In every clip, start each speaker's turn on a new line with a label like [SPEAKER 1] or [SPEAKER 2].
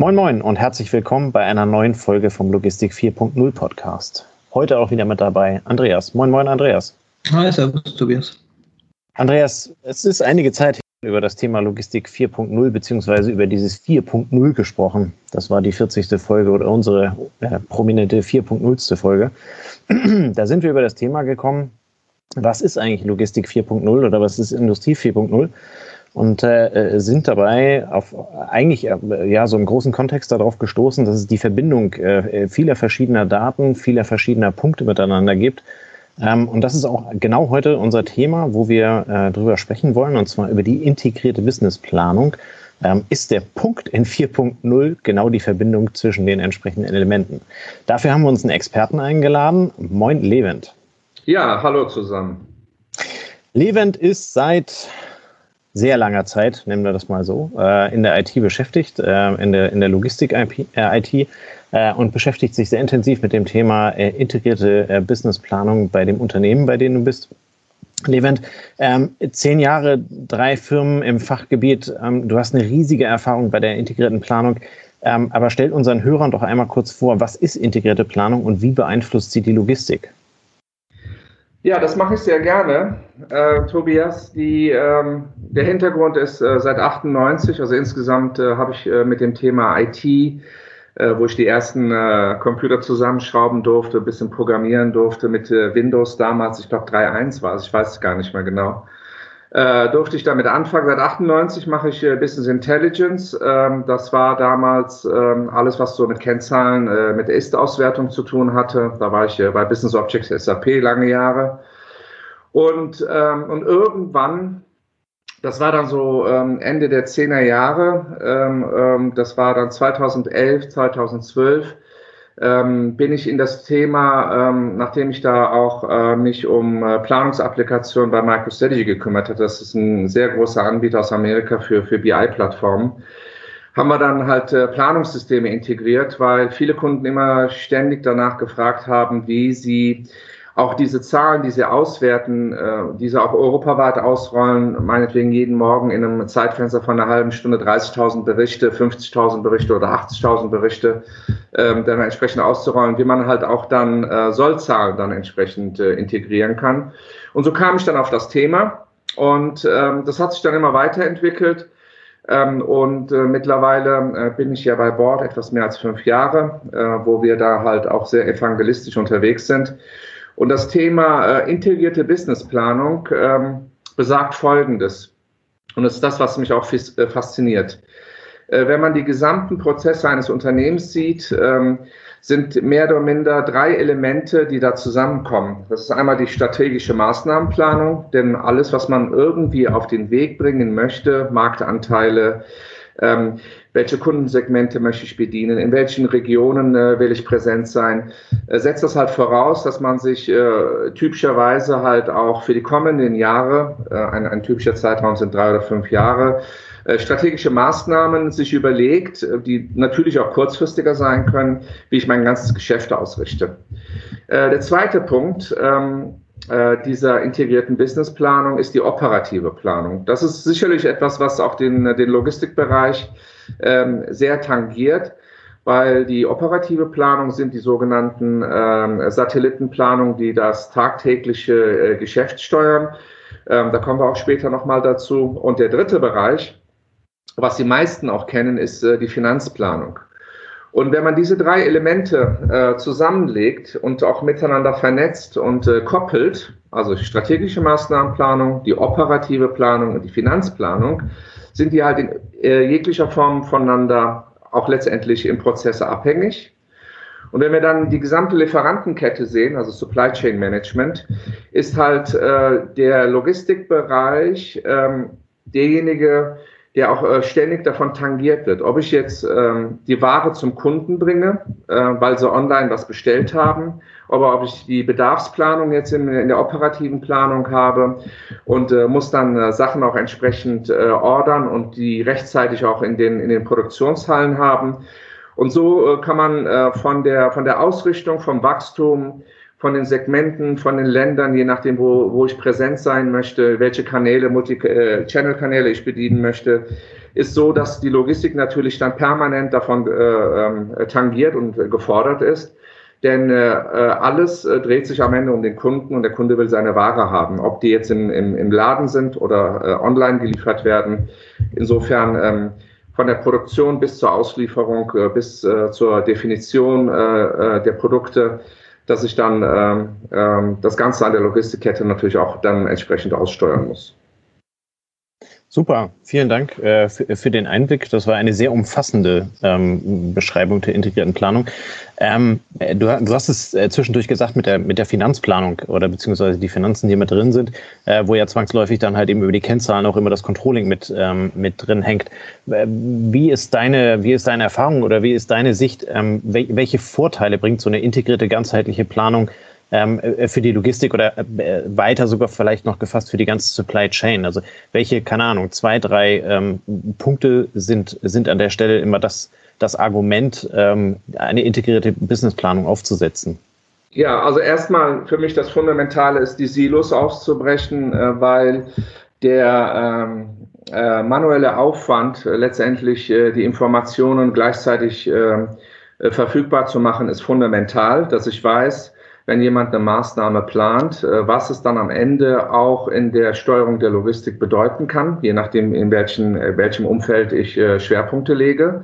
[SPEAKER 1] Moin Moin und herzlich willkommen bei einer neuen Folge vom Logistik 4.0 Podcast. Heute auch wieder mit dabei Andreas. Moin Moin Andreas.
[SPEAKER 2] Hi, servus Tobias.
[SPEAKER 1] Andreas, es ist einige Zeit über das Thema Logistik 4.0 beziehungsweise über dieses 4.0 gesprochen. Das war die 40. Folge oder unsere äh, prominente 4.0. Folge. da sind wir über das Thema gekommen, was ist eigentlich Logistik 4.0 oder was ist Industrie 4.0? Und äh, sind dabei auf eigentlich äh, ja so im großen Kontext darauf gestoßen, dass es die Verbindung äh, vieler verschiedener Daten, vieler verschiedener Punkte miteinander gibt. Ähm, und das ist auch genau heute unser Thema, wo wir äh, drüber sprechen wollen, und zwar über die integrierte Businessplanung. Ähm, ist der Punkt in 4.0 genau die Verbindung zwischen den entsprechenden Elementen? Dafür haben wir uns einen Experten eingeladen. Moin, Levent.
[SPEAKER 3] Ja, hallo zusammen.
[SPEAKER 1] Levent ist seit sehr langer Zeit, nennen wir das mal so, äh, in der IT beschäftigt, äh, in der, in der Logistik-IT äh, und beschäftigt sich sehr intensiv mit dem Thema integrierte Businessplanung bei dem Unternehmen, bei dem du bist. Levent, ähm, zehn Jahre, drei Firmen im Fachgebiet. Ähm, du hast eine riesige Erfahrung bei der integrierten Planung. Ähm, aber stell unseren Hörern doch einmal kurz vor, was ist integrierte Planung und wie beeinflusst sie die Logistik?
[SPEAKER 3] Ja, das mache ich sehr gerne, äh, Tobias. Die, ähm, der Hintergrund ist äh, seit 98, also insgesamt äh, habe ich äh, mit dem Thema IT, äh, wo ich die ersten äh, Computer zusammenschrauben durfte, ein bisschen programmieren durfte mit Windows damals, ich glaube 3.1 war es, ich weiß es gar nicht mehr genau äh, durfte ich damit anfangen. Seit 98 mache ich äh, Business Intelligence. Ähm, das war damals ähm, alles, was so mit Kennzahlen, äh, mit Ist-Auswertung zu tun hatte. Da war ich äh, bei Business Objects SAP lange Jahre. Und, ähm, und irgendwann, das war dann so ähm, Ende der 10er Jahre, ähm, ähm, das war dann 2011, 2012, ähm, bin ich in das Thema, ähm, nachdem ich da auch äh, mich um äh, Planungsapplikationen bei MicroStrategy gekümmert habe, das ist ein sehr großer Anbieter aus Amerika für, für BI-Plattformen, haben wir dann halt äh, Planungssysteme integriert, weil viele Kunden immer ständig danach gefragt haben, wie sie auch diese Zahlen, die sie auswerten, äh, diese auch europaweit ausrollen, meinetwegen jeden Morgen in einem Zeitfenster von einer halben Stunde 30.000 Berichte, 50.000 Berichte oder 80.000 Berichte ähm, dann entsprechend auszurollen, wie man halt auch dann äh, Sollzahlen dann entsprechend äh, integrieren kann. Und so kam ich dann auf das Thema und ähm, das hat sich dann immer weiterentwickelt. Ähm, und äh, mittlerweile äh, bin ich ja bei Bord etwas mehr als fünf Jahre, äh, wo wir da halt auch sehr evangelistisch unterwegs sind. Und das Thema äh, integrierte Businessplanung ähm, besagt Folgendes. Und das ist das, was mich auch äh, fasziniert. Äh, wenn man die gesamten Prozesse eines Unternehmens sieht, ähm, sind mehr oder minder drei Elemente, die da zusammenkommen. Das ist einmal die strategische Maßnahmenplanung, denn alles, was man irgendwie auf den Weg bringen möchte, Marktanteile, ähm, welche Kundensegmente möchte ich bedienen, in welchen Regionen äh, will ich präsent sein, äh, setzt das halt voraus, dass man sich äh, typischerweise halt auch für die kommenden Jahre, äh, ein, ein typischer Zeitraum sind drei oder fünf Jahre, äh, strategische Maßnahmen sich überlegt, äh, die natürlich auch kurzfristiger sein können, wie ich mein ganzes Geschäft ausrichte. Der zweite Punkt, ähm, dieser integrierten Businessplanung ist die operative Planung. Das ist sicherlich etwas, was auch den, den Logistikbereich ähm, sehr tangiert, weil die operative Planung sind die sogenannten ähm, Satellitenplanungen, die das tagtägliche äh, Geschäft steuern. Ähm, da kommen wir auch später nochmal dazu. Und der dritte Bereich, was die meisten auch kennen, ist äh, die Finanzplanung. Und wenn man diese drei Elemente äh, zusammenlegt und auch miteinander vernetzt und äh, koppelt, also strategische Maßnahmenplanung, die operative Planung und die Finanzplanung, sind die halt in äh, jeglicher Form voneinander auch letztendlich im Prozess abhängig. Und wenn wir dann die gesamte Lieferantenkette sehen, also Supply Chain Management, ist halt äh, der Logistikbereich ähm, derjenige, der auch äh, ständig davon tangiert wird. Ob ich jetzt ähm, die Ware zum Kunden bringe, äh, weil sie online was bestellt haben, aber ob ich die Bedarfsplanung jetzt in, in der operativen Planung habe und äh, muss dann äh, Sachen auch entsprechend äh, ordern und die rechtzeitig auch in den, in den Produktionshallen haben. Und so äh, kann man äh, von, der, von der Ausrichtung, vom Wachstum, von den Segmenten, von den Ländern, je nachdem, wo, wo ich präsent sein möchte, welche Kanäle, Multi-Channel-Kanäle äh, ich bedienen möchte, ist so, dass die Logistik natürlich dann permanent davon äh, ähm, tangiert und gefordert ist. Denn äh, alles äh, dreht sich am Ende um den Kunden und der Kunde will seine Ware haben, ob die jetzt im, im, im Laden sind oder äh, online geliefert werden. Insofern ähm, von der Produktion bis zur Auslieferung, äh, bis äh, zur Definition äh, äh der Produkte, dass ich dann ähm, ähm, das Ganze an der Logistikkette natürlich auch dann entsprechend aussteuern muss.
[SPEAKER 1] Super, vielen Dank äh, für, für, den Einblick. Das war eine sehr umfassende ähm, Beschreibung der integrierten Planung. Ähm, du, du, hast es äh, zwischendurch gesagt mit der, mit der Finanzplanung oder beziehungsweise die Finanzen, die mit drin sind, äh, wo ja zwangsläufig dann halt eben über die Kennzahlen auch immer das Controlling mit, ähm, mit drin hängt. Äh, wie, ist deine, wie ist deine Erfahrung oder wie ist deine Sicht? Ähm, welche Vorteile bringt so eine integrierte, ganzheitliche Planung ähm, äh, für die Logistik oder äh, weiter sogar vielleicht noch gefasst für die ganze Supply Chain? Also welche, keine Ahnung, zwei, drei ähm, Punkte sind, sind an der Stelle immer das, das Argument, ähm, eine integrierte Businessplanung aufzusetzen?
[SPEAKER 3] Ja, also erstmal für mich das Fundamentale ist, die Silos auszubrechen, äh, weil der ähm, äh, manuelle Aufwand, äh, letztendlich äh, die Informationen gleichzeitig ähm, verfügbar zu machen, ist fundamental, dass ich weiß, wenn jemand eine Maßnahme plant, äh, was es dann am Ende auch in der Steuerung der Logistik bedeuten kann, je nachdem, in welchen, äh, welchem Umfeld ich äh, Schwerpunkte lege.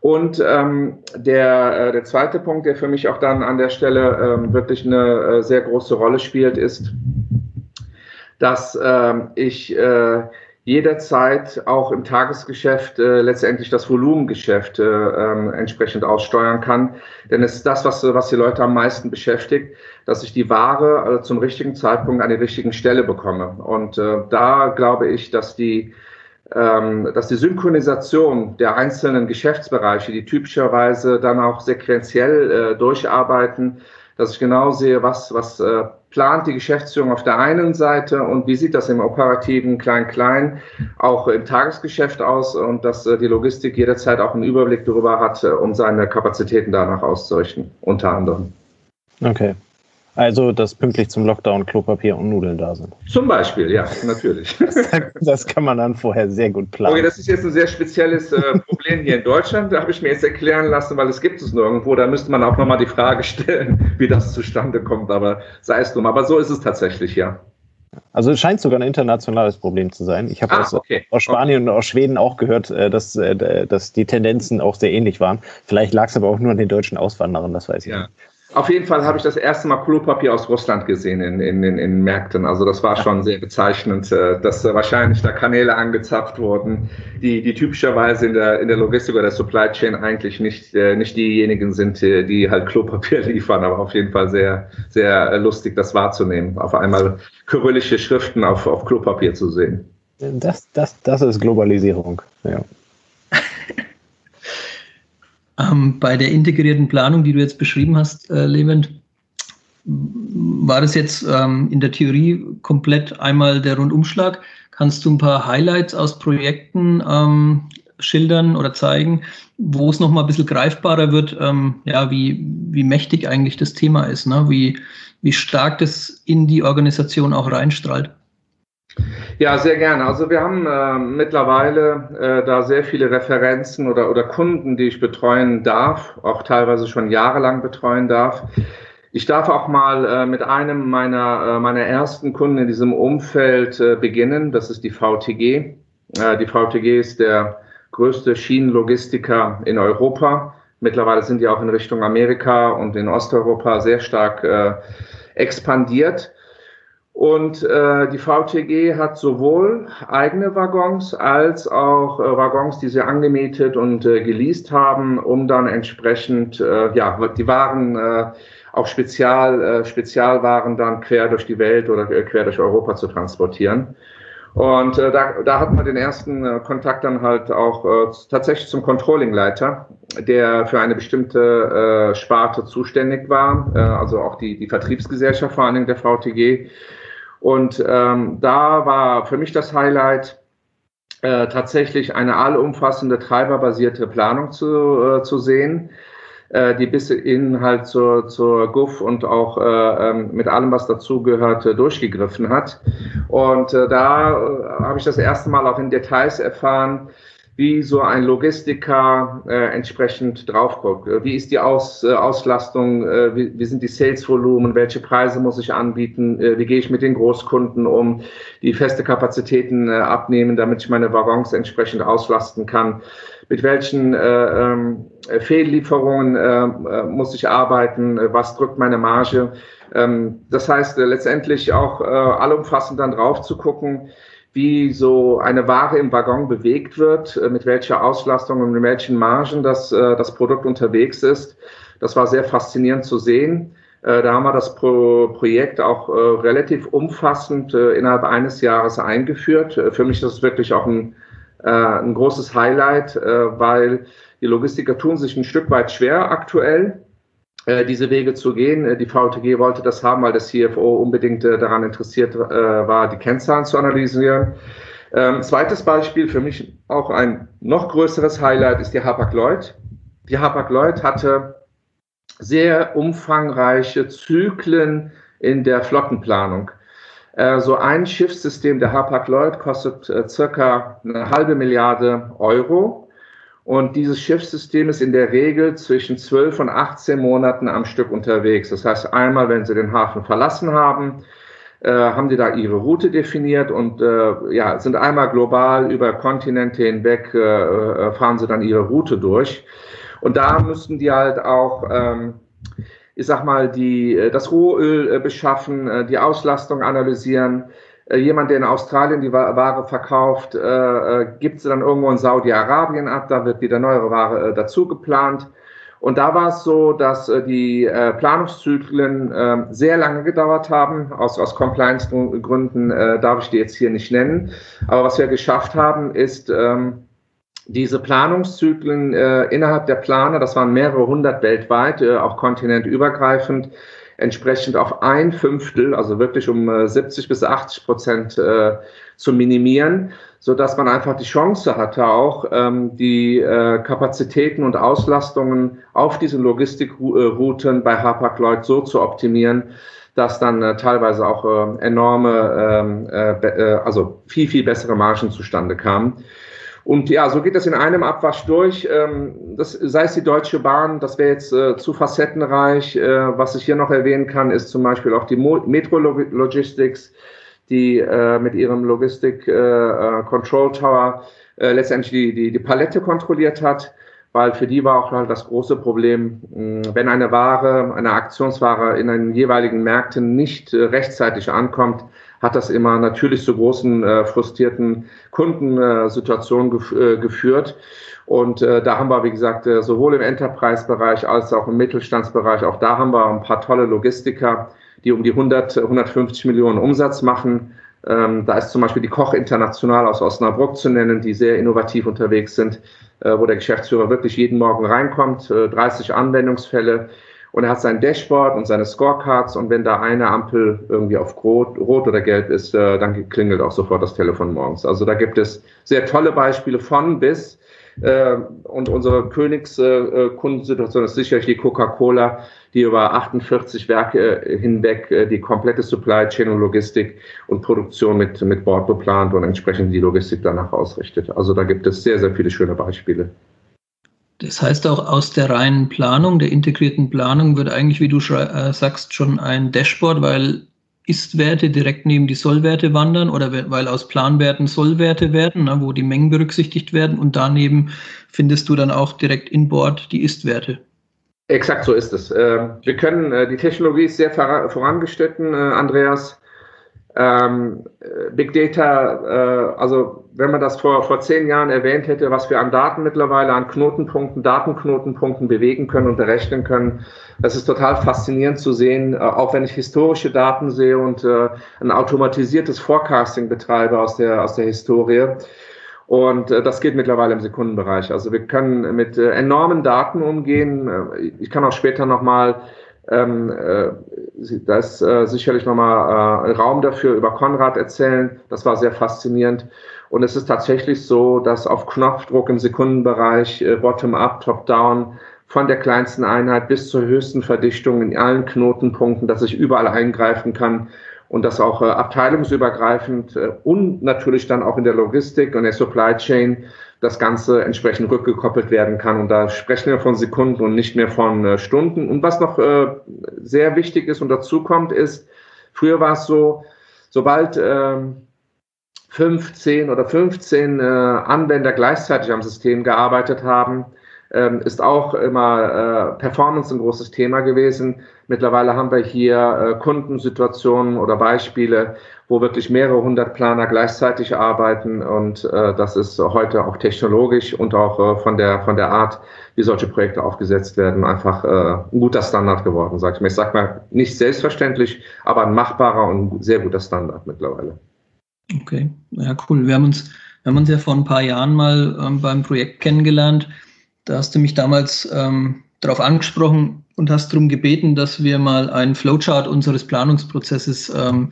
[SPEAKER 3] Und ähm, der, der zweite Punkt, der für mich auch dann an der Stelle ähm, wirklich eine sehr große Rolle spielt, ist, dass ähm, ich äh, jederzeit auch im Tagesgeschäft äh, letztendlich das Volumengeschäft äh, äh, entsprechend aussteuern kann. Denn es ist das, was, was die Leute am meisten beschäftigt, dass ich die Ware äh, zum richtigen Zeitpunkt an die richtigen Stelle bekomme. Und äh, da glaube ich, dass die ähm, dass die Synchronisation der einzelnen Geschäftsbereiche, die typischerweise dann auch sequenziell äh, durcharbeiten, dass ich genau sehe, was, was äh, plant die Geschäftsführung auf der einen Seite und wie sieht das im operativen Klein-Klein auch im Tagesgeschäft aus und dass äh, die Logistik jederzeit auch einen Überblick darüber hat, äh, um seine Kapazitäten danach auszurichten, unter anderem.
[SPEAKER 1] Okay. Also, dass pünktlich zum Lockdown Klopapier und Nudeln da sind.
[SPEAKER 3] Zum Beispiel, ja, natürlich.
[SPEAKER 1] Das, das kann man dann vorher sehr gut planen.
[SPEAKER 3] Okay, das ist jetzt ein sehr spezielles äh, Problem hier in Deutschland. Da habe ich mir jetzt erklären lassen, weil es gibt es nirgendwo. Da müsste man auch nochmal die Frage stellen, wie das zustande kommt. Aber sei es drum. Aber so ist es tatsächlich, ja.
[SPEAKER 1] Also es scheint sogar ein internationales Problem zu sein. Ich habe ah, aus, okay. aus, Spanien okay. und aus Schweden auch gehört, äh, dass, äh, dass die Tendenzen auch sehr ähnlich waren. Vielleicht lag es aber auch nur an den deutschen Auswanderern, das weiß ich ja. nicht.
[SPEAKER 3] Auf jeden Fall habe ich das erste Mal Klopapier aus Russland gesehen in, in, in, in Märkten. Also das war schon sehr bezeichnend, äh, dass wahrscheinlich da Kanäle angezapft wurden, die, die typischerweise in der, in der Logistik oder der Supply Chain eigentlich nicht, äh, nicht diejenigen sind, die halt Klopapier liefern. Aber auf jeden Fall sehr, sehr lustig, das wahrzunehmen. Auf einmal kyrillische Schriften auf, auf Klopapier zu sehen.
[SPEAKER 1] Das, das, das ist Globalisierung, ja.
[SPEAKER 2] Ähm, bei der integrierten Planung, die du jetzt beschrieben hast, äh, Levent, war das jetzt ähm, in der Theorie komplett einmal der Rundumschlag? Kannst du ein paar Highlights aus Projekten ähm, schildern oder zeigen, wo es nochmal ein bisschen greifbarer wird, ähm, ja, wie, wie mächtig eigentlich das Thema ist, ne? wie, wie stark das in die Organisation auch reinstrahlt?
[SPEAKER 3] Ja, sehr gerne. Also wir haben äh, mittlerweile äh, da sehr viele Referenzen oder, oder Kunden, die ich betreuen darf, auch teilweise schon jahrelang betreuen darf. Ich darf auch mal äh, mit einem meiner, äh, meiner ersten Kunden in diesem Umfeld äh, beginnen. Das ist die VTG. Äh, die VTG ist der größte Schienenlogistiker in Europa. Mittlerweile sind die auch in Richtung Amerika und in Osteuropa sehr stark äh, expandiert. Und äh, die VTG hat sowohl eigene Waggons als auch äh, Waggons, die sie angemietet und äh, geleast haben, um dann entsprechend äh, ja die Waren äh, auch Spezial äh, Spezialwaren dann quer durch die Welt oder äh, quer durch Europa zu transportieren. Und äh, da, da hat man den ersten äh, Kontakt dann halt auch äh, tatsächlich zum Controllingleiter, der für eine bestimmte äh, Sparte zuständig war, äh, also auch die, die Vertriebsgesellschaft vor allen Dingen der VTG und ähm, da war für mich das Highlight, äh, tatsächlich eine allumfassende treiberbasierte Planung zu, äh, zu sehen, äh, die bis in halt zur, zur GUF und auch äh, ähm, mit allem, was dazugehörte, durchgegriffen hat. Und äh, da äh, habe ich das erste Mal auch in Details erfahren, wie so ein Logistiker äh, entsprechend drauf guckt. Wie ist die Aus, äh, Auslastung? Äh, wie, wie, sind die Salesvolumen? Welche Preise muss ich anbieten? Äh, wie gehe ich mit den Großkunden um? Die feste Kapazitäten äh, abnehmen, damit ich meine Waggons entsprechend auslasten kann. Mit welchen äh, ähm, Fehllieferungen äh, muss ich arbeiten? Was drückt meine Marge? Ähm, das heißt, äh, letztendlich auch äh, allumfassend dann drauf zu gucken, wie so eine Ware im Waggon bewegt wird, äh, mit welcher Auslastung und mit welchen Margen das, äh, das Produkt unterwegs ist. Das war sehr faszinierend zu sehen. Äh, da haben wir das Pro Projekt auch relativ umfassend innerhalb eines Jahres eingeführt. Für mich ist das wirklich auch ein, ein großes Highlight, weil die Logistiker tun sich ein Stück weit schwer aktuell diese Wege zu gehen. Äh, die VTG wollte das haben, weil das CFO unbedingt äh, daran interessiert war, die Kennzahlen zu analysieren. Ähm, zweites Beispiel, für mich auch ein noch größeres Highlight, ist die Hapag-Lloyd. Die Hapag-Lloyd hatte sehr umfangreiche Zyklen in der Flottenplanung. So ein Schiffssystem der Hapag-Lloyd kostet circa eine halbe Milliarde Euro. Und dieses Schiffssystem ist in der Regel zwischen 12 und 18 Monaten am Stück unterwegs. Das heißt, einmal, wenn Sie den Hafen verlassen haben, äh, haben die da ihre Route definiert und äh, ja, sind einmal global über Kontinente hinweg, äh, äh fahren sie dann ihre Route durch. Und da müssten die halt auch, ähm, ich sag mal, die, äh, das Rohöl äh, beschaffen, die Auslastung analysieren, jemand, der in Australien die Ware verkauft, äh, äh, gibt sie dann irgendwo in Saudi-Arabien ab, da wird wieder neuere Ware äh, dazu geplant. Und da war es so, dass äh, die äh, Planungszyklen äh, sehr lange gedauert haben. Aus, aus Compliance-Gründen äh, darf ich die jetzt hier nicht nennen. Aber was wir geschafft haben, ist, ähm, diese Planungszyklen äh, innerhalb der Planer, das waren mehrere hundert weltweit, äh, auch kontinentübergreifend, entsprechend auf ein Fünftel, also wirklich um 70 äh, bis 80 Prozent äh, zu minimieren, so dass man einfach die Chance hatte, auch ähm, die äh, Kapazitäten und Auslastungen auf diesen Logistikrouten bei Hapag-Lloyd so zu optimieren, dass dann äh, teilweise auch äh, enorme, ähm, äh, also viel, viel bessere Margen zustande kamen. Und ja, so geht das in einem Abwasch durch. Ähm, das, sei es die Deutsche Bahn, das wäre jetzt äh, zu facettenreich. Äh, was ich hier noch erwähnen kann, ist zum Beispiel auch die Mo Metro Logistics, die äh, mit ihrem Logistik äh, äh, Control Tower äh, letztendlich die, die, die Palette kontrolliert hat weil für die war auch halt das große Problem, wenn eine Ware, eine Aktionsware in den jeweiligen Märkten nicht rechtzeitig ankommt, hat das immer natürlich zu großen äh, frustrierten Kundensituationen gef äh, geführt. Und äh, da haben wir, wie gesagt, äh, sowohl im Enterprise-Bereich als auch im Mittelstandsbereich, auch da haben wir ein paar tolle Logistiker, die um die 100, 150 Millionen Umsatz machen. Ähm, da ist zum Beispiel die Koch International aus Osnabrück zu nennen, die sehr innovativ unterwegs sind, äh, wo der Geschäftsführer wirklich jeden Morgen reinkommt, äh, 30 Anwendungsfälle, und er hat sein Dashboard und seine Scorecards und wenn da eine Ampel irgendwie auf rot, rot oder gelb ist, äh, dann klingelt auch sofort das Telefon morgens. Also da gibt es sehr tolle Beispiele von bis äh, und unsere Königskundensituation äh, ist sicherlich die Coca-Cola, die über 48 Werke äh, hinweg äh, die komplette Supply Chain und Logistik und Produktion mit, mit Bord beplant und entsprechend die Logistik danach ausrichtet. Also da gibt es sehr, sehr viele schöne Beispiele.
[SPEAKER 2] Das heißt auch aus der reinen Planung, der integrierten Planung, wird eigentlich, wie du äh, sagst, schon ein Dashboard, weil Ist-Werte direkt neben die Sollwerte wandern oder weil aus Planwerten Sollwerte werden, ne, wo die Mengen berücksichtigt werden und daneben findest du dann auch direkt in Bord die Ist-Werte.
[SPEAKER 3] Exakt so ist es. Ähm, wir können, äh, die Technologie ist sehr vorangeschritten, äh, Andreas. Ähm, Big Data, äh, also wenn man das vor, vor zehn Jahren erwähnt hätte, was wir an Daten mittlerweile, an Knotenpunkten, Datenknotenpunkten bewegen können und berechnen können, das ist total faszinierend zu sehen, äh, auch wenn ich historische Daten sehe und äh, ein automatisiertes Forecasting betreibe aus der, aus der Historie. Und äh, das geht mittlerweile im Sekundenbereich. Also wir können mit äh, enormen Daten umgehen. Äh, ich kann auch später nochmal ähm, äh, da ist äh, sicherlich nochmal äh, Raum dafür über Konrad erzählen. Das war sehr faszinierend. Und es ist tatsächlich so, dass auf Knopfdruck im Sekundenbereich, äh, bottom-up, top-down, von der kleinsten Einheit bis zur höchsten Verdichtung in allen Knotenpunkten, dass ich überall eingreifen kann und das auch äh, abteilungsübergreifend äh, und natürlich dann auch in der Logistik und der Supply Chain das Ganze entsprechend rückgekoppelt werden kann. Und da sprechen wir von Sekunden und nicht mehr von äh, Stunden. Und was noch äh, sehr wichtig ist und dazu kommt, ist, früher war es so, sobald äh, 15 oder 15 äh, Anwender gleichzeitig am System gearbeitet haben, ähm, ist auch immer äh, Performance ein großes Thema gewesen. Mittlerweile haben wir hier äh, Kundensituationen oder Beispiele, wo wirklich mehrere hundert Planer gleichzeitig arbeiten und äh, das ist heute auch technologisch und auch äh, von der von der Art, wie solche Projekte aufgesetzt werden, einfach äh, ein guter Standard geworden, sag ich mir. Ich sag mal nicht selbstverständlich, aber ein machbarer und sehr guter Standard mittlerweile.
[SPEAKER 2] Okay, ja cool. Wir haben uns wir haben uns ja vor ein paar Jahren mal ähm, beim Projekt kennengelernt da hast du mich damals ähm, darauf angesprochen und hast darum gebeten, dass wir mal einen Flowchart unseres Planungsprozesses ähm,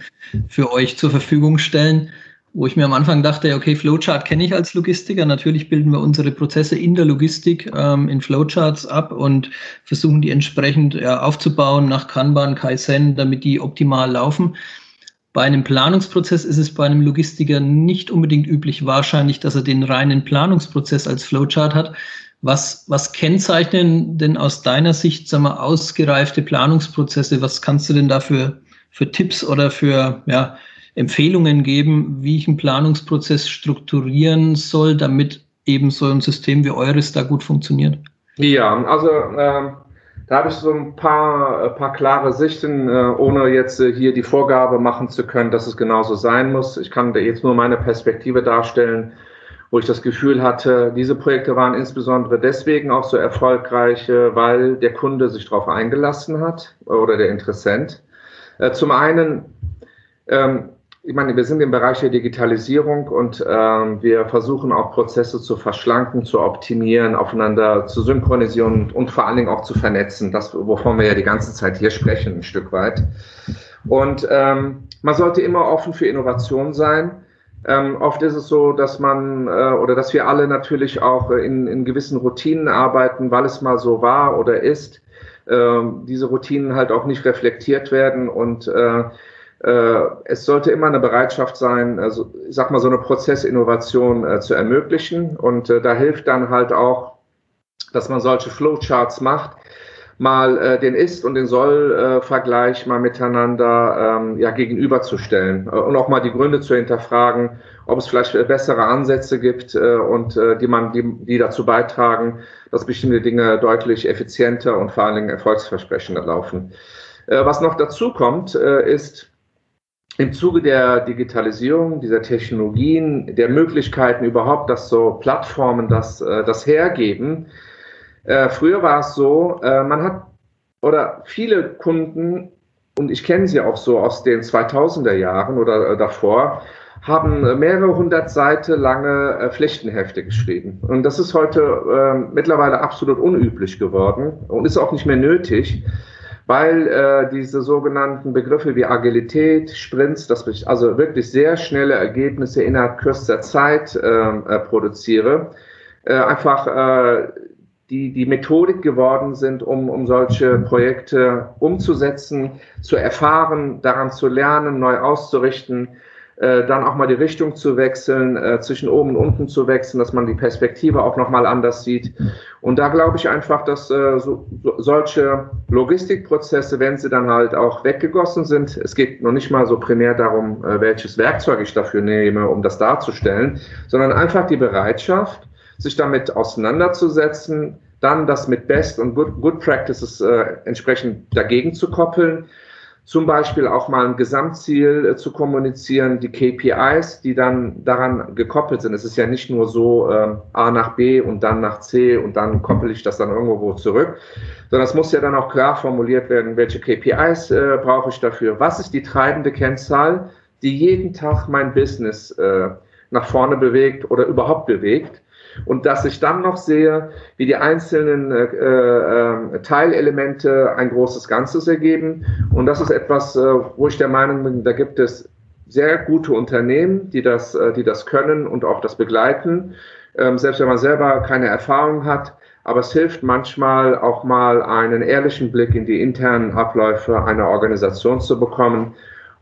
[SPEAKER 2] für euch zur Verfügung stellen, wo ich mir am Anfang dachte, okay, Flowchart kenne ich als Logistiker. Natürlich bilden wir unsere Prozesse in der Logistik ähm, in Flowcharts ab und versuchen die entsprechend ja, aufzubauen nach Kanban, Kaizen, damit die optimal laufen. Bei einem Planungsprozess ist es bei einem Logistiker nicht unbedingt üblich, wahrscheinlich, dass er den reinen Planungsprozess als Flowchart hat, was, was kennzeichnen denn aus deiner Sicht sagen wir, ausgereifte Planungsprozesse? Was kannst du denn da für, Tipps oder für ja, Empfehlungen geben, wie ich einen Planungsprozess strukturieren soll, damit eben so ein System wie eures da gut funktioniert?
[SPEAKER 3] Ja, also äh, da habe ich so ein paar, ein paar klare Sichten, äh, ohne jetzt äh, hier die Vorgabe machen zu können, dass es genauso sein muss. Ich kann da jetzt nur meine Perspektive darstellen wo ich das Gefühl hatte, diese Projekte waren insbesondere deswegen auch so erfolgreich, weil der Kunde sich darauf eingelassen hat oder der Interessent. Äh, zum einen, ähm, ich meine, wir sind im Bereich der Digitalisierung und ähm, wir versuchen auch Prozesse zu verschlanken, zu optimieren, aufeinander zu synchronisieren und vor allen Dingen auch zu vernetzen, das, wovon wir ja die ganze Zeit hier sprechen, ein Stück weit. Und ähm, man sollte immer offen für Innovation sein. Ähm, oft ist es so, dass man äh, oder dass wir alle natürlich auch in, in gewissen Routinen arbeiten, weil es mal so war oder ist. Äh, diese Routinen halt auch nicht reflektiert werden und äh, äh, es sollte immer eine Bereitschaft sein, also ich sag mal so eine Prozessinnovation äh, zu ermöglichen und äh, da hilft dann halt auch, dass man solche Flowcharts macht, mal äh, den Ist- und den Soll-Vergleich mal miteinander ähm, ja, gegenüberzustellen äh, und auch mal die Gründe zu hinterfragen, ob es vielleicht bessere Ansätze gibt äh, und äh, die man, die, die dazu beitragen, dass bestimmte Dinge deutlich effizienter und vor allen Dingen erfolgsversprechender laufen. Äh, was noch dazu kommt, äh, ist, im Zuge der Digitalisierung, dieser Technologien, der Möglichkeiten überhaupt, dass so Plattformen das, äh, das hergeben, äh, früher war es so, äh, man hat, oder viele Kunden, und ich kenne sie auch so aus den 2000er Jahren oder äh, davor, haben mehrere hundert Seiten lange äh, Pflichtenhefte geschrieben. Und das ist heute äh, mittlerweile absolut unüblich geworden und ist auch nicht mehr nötig, weil äh, diese sogenannten Begriffe wie Agilität, Sprints, dass ich also wirklich sehr schnelle Ergebnisse innerhalb kürzester Zeit ähm, äh, produziere, äh, einfach äh, die, die Methodik geworden sind, um, um solche Projekte umzusetzen, zu erfahren, daran zu lernen, neu auszurichten, äh, dann auch mal die Richtung zu wechseln, äh, zwischen oben und unten zu wechseln, dass man die Perspektive auch nochmal anders sieht. Und da glaube ich einfach, dass äh, so, so, solche Logistikprozesse, wenn sie dann halt auch weggegossen sind, es geht noch nicht mal so primär darum, äh, welches Werkzeug ich dafür nehme, um das darzustellen, sondern einfach die Bereitschaft, sich damit auseinanderzusetzen, dann das mit Best und Good, Good Practices äh, entsprechend dagegen zu koppeln, zum Beispiel auch mal ein Gesamtziel äh, zu kommunizieren, die KPIs, die dann daran gekoppelt sind. Es ist ja nicht nur so äh, A nach B und dann nach C und dann koppel ich das dann irgendwo zurück, sondern es muss ja dann auch klar formuliert werden, welche KPIs äh, brauche ich dafür, was ist die treibende Kennzahl, die jeden Tag mein Business äh, nach vorne bewegt oder überhaupt bewegt und dass ich dann noch sehe, wie die einzelnen äh, äh, Teilelemente ein großes Ganzes ergeben. Und das ist etwas, äh, wo ich der Meinung bin, da gibt es sehr gute Unternehmen, die das, äh, die das können und auch das begleiten, ähm, selbst wenn man selber keine Erfahrung hat. Aber es hilft manchmal auch mal einen ehrlichen Blick in die internen Abläufe einer Organisation zu bekommen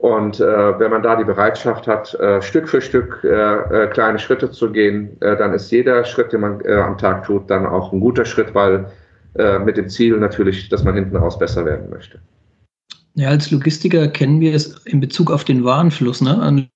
[SPEAKER 3] Und äh, wenn man da die Bereitschaft hat, äh, Stück für Stück äh, äh kleine Schritte zu gehen, äh, dann ist jeder Schritt, den man äh, am Tag tut, dann auch ein guter Schritt, weil mit dem Ziel natürlich, dass man hinten raus besser werden möchte.
[SPEAKER 2] Ja, als Logistiker kennen wir es in Bezug auf den Warenfluss. Ne? Ein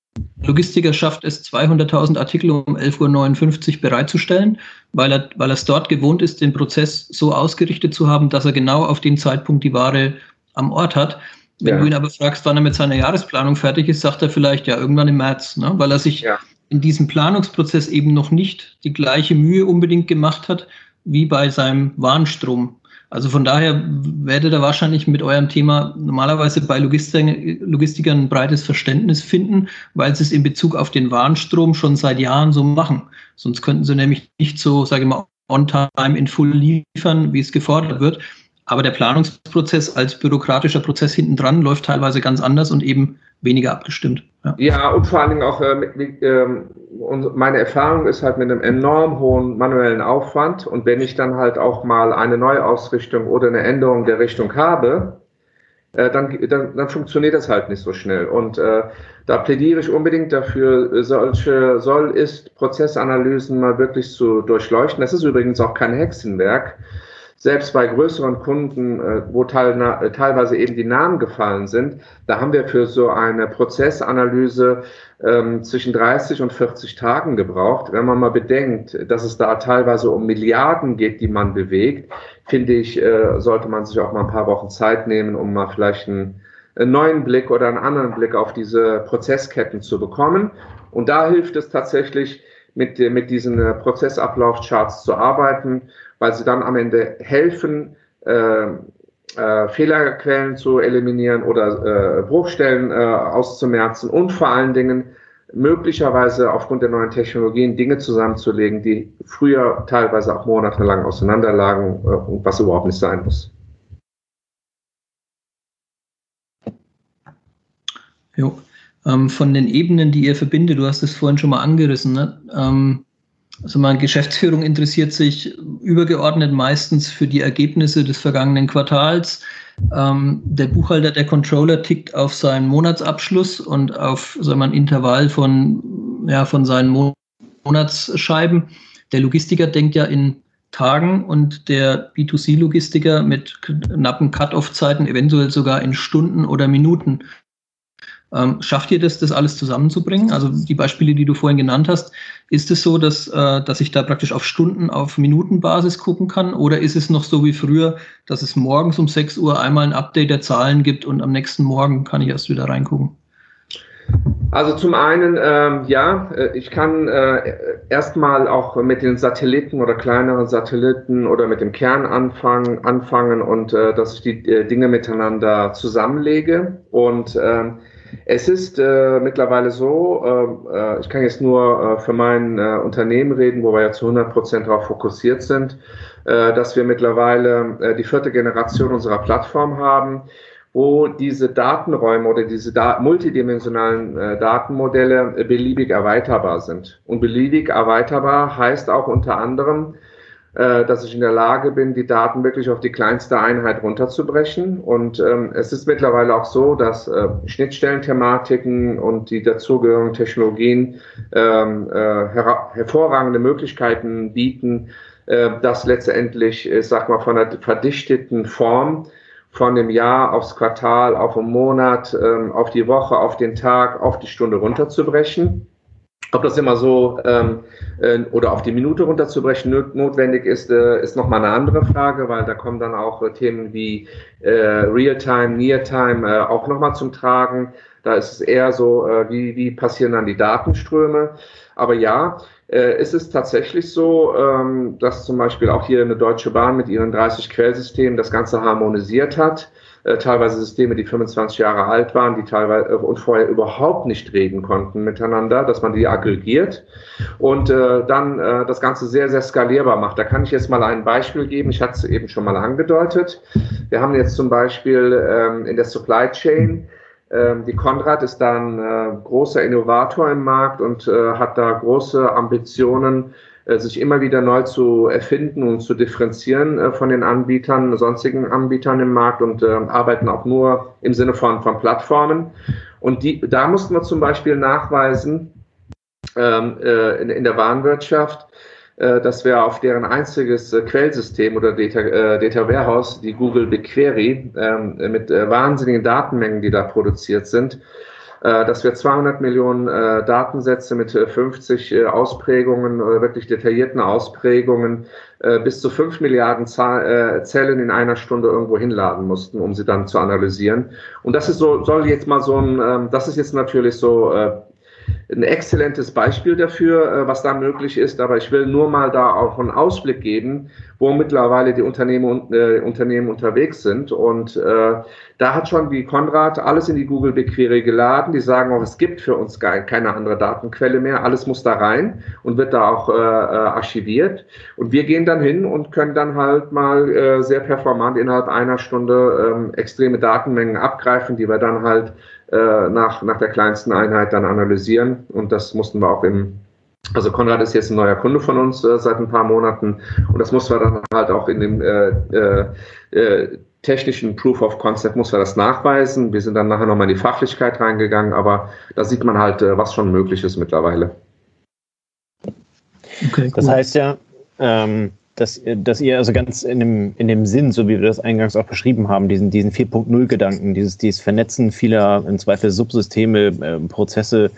[SPEAKER 2] Logistiker schafft es, 200.000 Artikel um 11.59 Uhr bereitzustellen, weil er, weil er es dort gewohnt ist, den Prozess so ausgerichtet zu haben, dass er genau auf den Zeitpunkt die Ware am Ort hat. Wenn ja. du ihn aber fragst, wann er mit seiner Jahresplanung fertig ist, sagt er vielleicht ja irgendwann im März, ne? weil er sich ja. in diesem Planungsprozess eben noch nicht die gleiche Mühe unbedingt gemacht hat wie bei seinem Warenstrom. Also von daher werdet ihr wahrscheinlich mit eurem Thema normalerweise bei Logistikern ein breites Verständnis finden, weil sie es in Bezug auf den Warenstrom schon seit Jahren so machen. Sonst könnten sie nämlich nicht so, sage ich mal, on time in full liefern, wie es gefordert wird. Aber der Planungsprozess als bürokratischer Prozess hinten dran läuft teilweise ganz anders und eben weniger abgestimmt.
[SPEAKER 3] Ja, ja und vor allen Dingen auch äh, mit, ähm, meine Erfahrung ist halt mit einem enorm hohen manuellen Aufwand. Und wenn ich dann halt auch mal eine Neuausrichtung oder eine Änderung der Richtung habe, äh, dann, dann, dann funktioniert das halt nicht so schnell. Und äh, da plädiere ich unbedingt dafür, solche Soll-Ist-Prozessanalysen mal wirklich zu durchleuchten. Das ist übrigens auch kein Hexenwerk selbst bei größeren Kunden, äh, wo äh, teilweise eben die Namen gefallen sind, da haben wir für so eine Prozessanalyse ähm, zwischen 30 und 40 Tagen gebraucht. Wenn man mal bedenkt, dass es da teilweise um Milliarden geht, die man bewegt, finde ich, äh, sollte man sich auch mal ein paar Wochen Zeit nehmen, um mal vielleicht einen, neuen Blick oder einen anderen Blick auf diese Prozessketten zu bekommen. Und da hilft es tatsächlich, mit, mit diesen Prozessablaufcharts zu arbeiten weil sie dann am Ende helfen, äh, äh, Fehlerquellen zu eliminieren oder äh, Bruchstellen äh, auszumerzen und vor allen Dingen möglicherweise aufgrund der neuen Technologien Dinge zusammenzulegen, die früher teilweise auch monatelang auseinanderlagen äh, und was überhaupt nicht sein muss.
[SPEAKER 2] Jo. Ähm, von den Ebenen, die ihr verbindet, du hast es vorhin schon mal angerissen, ne? ähm, also meine Geschäftsführung interessiert sich übergeordnet meistens für die Ergebnisse des vergangenen Quartals. Ähm, der Buchhalter, der Controller tickt auf seinen Monatsabschluss und auf sagen wir, ein Intervall von, ja, von seinen Monatsscheiben. Der Logistiker denkt ja in Tagen und der B2C-Logistiker mit knappen Cut-off-Zeiten, eventuell sogar in Stunden oder Minuten. Ähm, schafft ihr das, das alles zusammenzubringen? Also die Beispiele, die du vorhin genannt hast, ist es so, dass, äh, dass ich da praktisch auf Stunden, auf Minutenbasis gucken kann? Oder ist es noch so wie früher, dass es morgens um 6 Uhr einmal ein Update der Zahlen gibt und am nächsten Morgen kann ich erst wieder reingucken?
[SPEAKER 3] Also zum einen, ähm, ja, äh, ich kann äh, erstmal auch mit den Satelliten oder kleineren Satelliten oder mit dem Kern anfangen, anfangen und äh, dass ich die äh, Dinge miteinander zusammenlege. Und ähm, es ist äh, mittlerweile so, äh, äh, ich kann jetzt nur äh, für mein äh, Unternehmen reden, wo wir ja zu 100 Prozent darauf fokussiert sind, äh, dass wir mittlerweile äh, die vierte Generation unserer Plattform haben, wo diese Datenräume oder diese da multidimensionalen äh, Datenmodelle äh, beliebig erweiterbar sind. Und beliebig erweiterbar heißt auch unter anderem, dass ich in der Lage bin, die Daten wirklich auf die kleinste Einheit runterzubrechen. Und ähm, es ist mittlerweile auch so, dass äh, Schnittstellenthematiken und die dazugehörigen Technologien ähm, äh, her hervorragende Möglichkeiten bieten, äh, das letztendlich, ich sag mal, von einer verdichteten Form von dem Jahr aufs Quartal, auf den Monat, ähm, auf die Woche, auf den Tag, auf die Stunde runterzubrechen. Ob das immer so ähm, äh, oder auf die Minute runterzubrechen notwendig ist, äh, ist nochmal eine andere Frage, weil da kommen dann auch äh, Themen wie äh, Real-Time, Near-Time äh, auch nochmal zum Tragen. Da ist es eher so, äh, wie, wie passieren dann die Datenströme. Aber ja, äh, ist es tatsächlich so, ähm, dass zum Beispiel auch hier eine Deutsche Bahn mit ihren 30 Quellsystemen das Ganze harmonisiert hat teilweise Systeme, die 25 Jahre alt waren, die teilweise äh, und vorher überhaupt nicht reden konnten miteinander, dass man die aggregiert und äh, dann äh, das Ganze sehr, sehr skalierbar macht. Da kann ich jetzt mal ein Beispiel geben. Ich hatte es eben schon mal angedeutet. Wir haben jetzt zum Beispiel ähm, in der Supply Chain ähm, die Konrad ist da ein äh, großer Innovator im Markt und äh, hat da große Ambitionen, äh, sich immer wieder neu zu erfinden und zu differenzieren äh, von den Anbietern, sonstigen Anbietern im Markt und äh, arbeiten auch nur im Sinne von, von Plattformen. Und die, da mussten wir zum Beispiel nachweisen, ähm, äh, in, in, der Warenwirtschaft, äh, dass wir auf deren einziges äh, Quellsystem oder Data, äh, Data Warehouse, die Google BigQuery, ähm, mit äh, wahnsinnigen Datenmengen, die da produziert sind, äh, dass wir 200 Millionen äh, Datensätze mit 50 äh, Ausprägungen, wirklich detaillierten Ausprägungen, bis zu 5 Milliarden Zellen in einer Stunde irgendwo hinladen mussten, um sie dann zu analysieren. Und das ist so, soll jetzt mal so ein, ähm, das ist jetzt natürlich so ein exzellentes Beispiel dafür, äh, was da möglich ist. Aber ich will nur mal da auch einen Ausblick geben, wo mittlerweile die Unternehmen, äh, Unternehmen unterwegs sind. Und äh, da hat schon wie Konrad alles in die Google BigQuery geladen. Die sagen auch, es gibt für uns keine andere Datenquelle mehr. Alles muss da rein und wird da auch äh, äh, archiviert. Und wir gehen dann hin und können dann halt mal äh, sehr performant innerhalb einer Stunde ähm, extreme Datenmengen abgreifen, die wir dann halt äh, nach, nach der kleinsten Einheit dann analysieren. Und das mussten wir auch im, also Konrad ist jetzt ein neuer Kunde von uns äh, seit ein paar Monaten und das mussten wir dann halt auch in dem äh, äh, äh, technischen Proof of Concept muss wir das nachweisen. Wir sind dann nachher nochmal in die Fachlichkeit reingegangen, aber da sieht man halt, äh, was schon möglich ist mittlerweile.
[SPEAKER 1] Okay, cool. Das heißt ja, ähm, dass, dass ihr also ganz in dem, in dem Sinn, so wie wir das eingangs auch beschrieben haben, diesen, diesen 4.0-Gedanken, dieses, dieses Vernetzen vieler im Zweifel Subsysteme, äh, Prozesse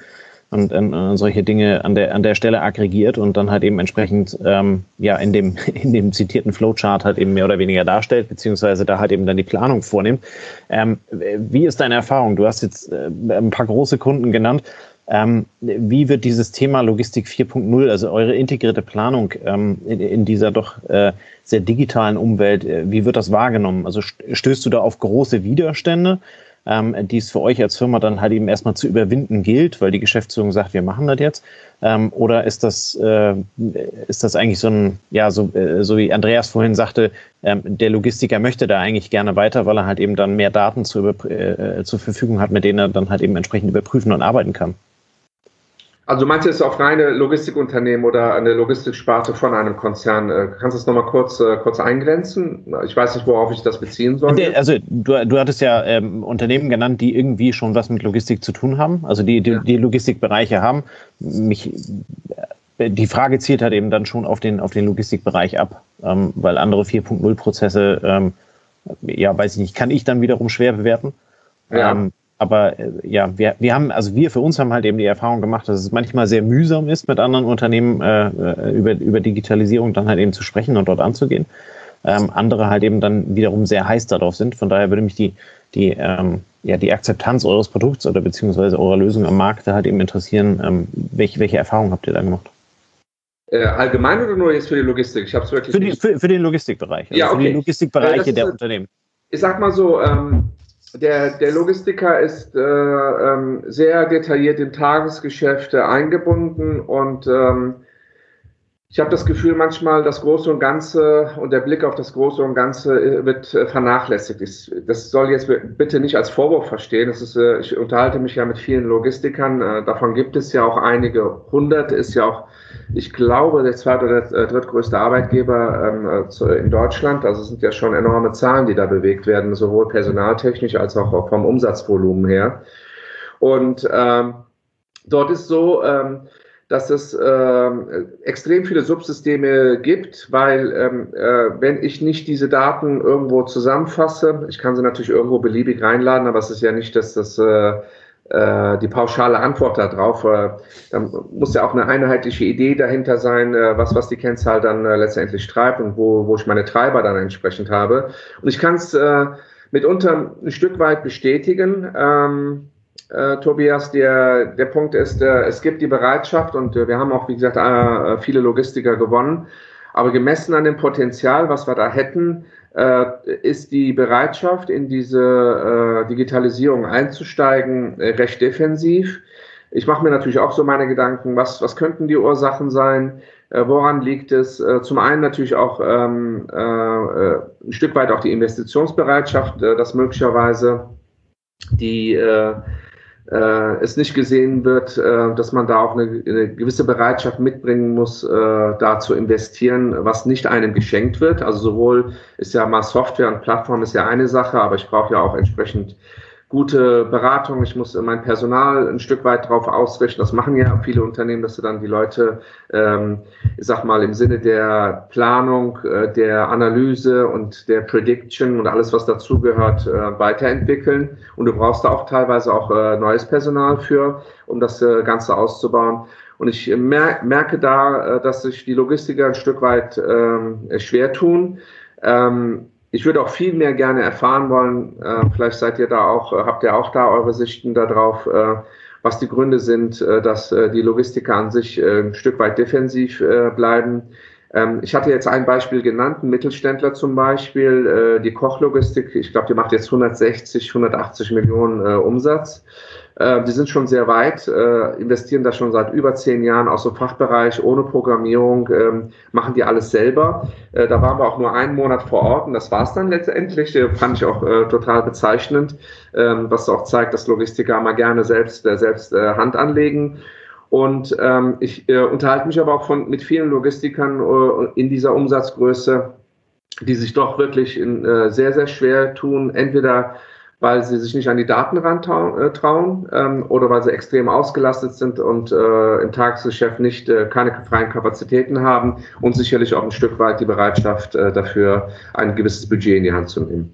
[SPEAKER 1] und äh, solche Dinge an der, an der Stelle aggregiert und dann halt eben entsprechend ähm, ja in dem, in dem zitierten Flowchart halt eben mehr oder weniger darstellt, beziehungsweise da halt eben dann die Planung vornimmt. Ähm, wie ist deine Erfahrung? Du hast jetzt äh, ein paar große Kunden genannt. Ähm, wie wird dieses Thema Logistik 4.0, also eure integrierte Planung ähm, in, in, dieser doch äh, sehr digitalen Umwelt, äh, wie wird das wahrgenommen? Also stößt du da auf große Widerstände, ähm, die es für euch als Firma dann halt eben erstmal zu überwinden gilt, weil die Geschäftsführung sagt, wir machen das jetzt? Ähm, oder ist das, äh, ist das eigentlich so ein, ja, so, äh, so wie Andreas vorhin sagte, ähm, der Logistiker möchte da eigentlich gerne weiter, weil er halt eben dann mehr Daten zu äh, zur Verfügung hat, mit denen er dann halt eben entsprechend überprüfen und arbeiten kann?
[SPEAKER 3] Also meinst du jetzt auf reine Logistikunternehmen oder eine Logistiksparte von einem Konzern? Äh, kannst du das nochmal kurz, äh, kurz eingrenzen? Ich weiß nicht, worauf ich das beziehen soll.
[SPEAKER 1] Also du, du hattest ja ähm, Unternehmen genannt, die irgendwie schon was mit Logistik zu tun haben, also die, die, ja. die Logistikbereiche haben. Mich, äh, die Frage zielt halt eben dann schon auf den, auf den Logistikbereich ab, ähm, weil andere 4.0-Prozesse, ähm, ja, weiß ich nicht, kann ich dann wiederum schwer bewerten. Ja. Ähm, aber äh, ja, wir, wir haben, also wir für uns haben halt eben die Erfahrung gemacht, dass es manchmal sehr mühsam ist, mit anderen Unternehmen äh, äh, über, über Digitalisierung dann halt eben zu sprechen und dort anzugehen. Ähm, andere halt eben dann wiederum sehr heiß darauf sind. Von daher würde mich die, die, ähm, ja, die Akzeptanz eures Produkts oder beziehungsweise eurer Lösung am Markt halt eben interessieren. Ähm, welche, welche Erfahrungen habt ihr da gemacht?
[SPEAKER 3] Äh, allgemein oder nur jetzt für die Logistik? Ich habe es
[SPEAKER 1] wirklich. Für, die, für, für, den Logistikbereich.
[SPEAKER 3] Also ja, okay. Für
[SPEAKER 1] die Logistikbereiche äh, der Unternehmen.
[SPEAKER 3] Ich sag mal so, ähm, der, der Logistiker ist äh, ähm, sehr detailliert in Tagesgeschäfte eingebunden und ähm, ich habe das Gefühl, manchmal das Große und Ganze und der Blick auf das Große und Ganze äh, wird äh, vernachlässigt. Das soll jetzt bitte nicht als Vorwurf verstehen. Das ist, äh, ich unterhalte mich ja mit vielen Logistikern. Davon gibt es ja auch einige hundert. Ist ja auch, ich glaube, der zweite oder drittgrößte Arbeitgeber ähm, in Deutschland. Also es sind ja schon enorme Zahlen, die da bewegt werden, sowohl personaltechnisch als auch vom Umsatzvolumen her. Und ähm, dort ist so, ähm, dass es äh, extrem viele Subsysteme gibt, weil ähm, äh, wenn ich nicht diese Daten irgendwo zusammenfasse, ich kann sie natürlich irgendwo beliebig reinladen, aber es ist ja nicht, dass das äh, äh die pauschale Antwort darauf. Äh, dann muss ja auch eine einheitliche Idee dahinter sein, äh, was, was die Kennzahl dann äh, letztendlich treibt und wo, wo ich meine Treiber dann entsprechend habe. Und ich kann es äh, mitunter ein Stück weit bestätigen. Ähm, äh, Tobias. Der, der Punkt ist, äh, es gibt die Bereitschaft und äh, wir haben auch, wie gesagt, äh, viele Logistiker gewonnen. Aber gemessen an dem Potenzial, was wir da hätten, äh, ist die Bereitschaft, in diese äh, Digitalisierung einzusteigen, recht defensiv. Ich mache mir natürlich auch so meine Gedanken, was, was könnten die Ursachen sein? woran liegt es? zum einen natürlich auch ähm, ein Stück weit auch die Investitionsbereitschaft, dass möglicherweise die äh, es nicht gesehen wird, äh, dass man da auch eine, eine, gewisse Bereitschaft mitbringen muss, äh, da zu investieren, was nicht einem geschenkt wird. Also sowohl ist ja mal Software und Plattform ist ja eine Sache, aber ich brauche ja auch entsprechend gute Beratung, ich muss mein Personal ein Stück weit darauf ausrichten. Das machen ja viele Unternehmen, dass sie dann die Leute, ähm, ich sag mal, im Sinne der Planung, äh, der Analyse und der Prediction und alles, was dazugehört, äh, weiterentwickeln. Und du brauchst da auch teilweise auch äh, neues Personal für, um das äh, Ganze auszubauen. Und ich mer merke da, äh, dass sich die Logistiker ein Stück weit ähm, schwer tun. Ähm, ich würde auch viel mehr gerne erfahren wollen, äh, vielleicht seid ihr da auch, äh, habt ihr auch da eure Sichten darauf, äh, was die Gründe sind, äh, dass äh, die Logistiker an sich äh, ein Stück weit defensiv bleiben. Ähm, ich hatte jetzt ein Beispiel genannt, ein Mittelständler zum Beispiel, die Kochlogistik, ich glaube, die macht jetzt 160, 180 Millionen Umsatz. Äh, die sind schon sehr weit, äh, investieren da schon seit über zehn Jahren aus dem Fachbereich ohne Programmierung, ähm, machen die alles selber. Äh, da waren wir auch nur einen Monat vor Ort und das war es dann letztendlich. Äh, fand ich auch äh, total bezeichnend, ähm, was auch zeigt, dass Logistiker mal gerne selbst, selbst Hand anlegen. Und ähm, ich unterhalte mich aber auch von, mit vielen Logistikern in dieser Umsatzgröße, die sich doch wirklich in, sehr, sehr schwer tun, entweder weil sie sich nicht an die Daten rantrauen äh, ähm, oder weil sie extrem ausgelastet sind und äh, im Tagesgeschäft nicht äh, keine freien Kapazitäten haben und sicherlich auch ein Stück weit die Bereitschaft äh, dafür, ein gewisses Budget in die Hand zu nehmen.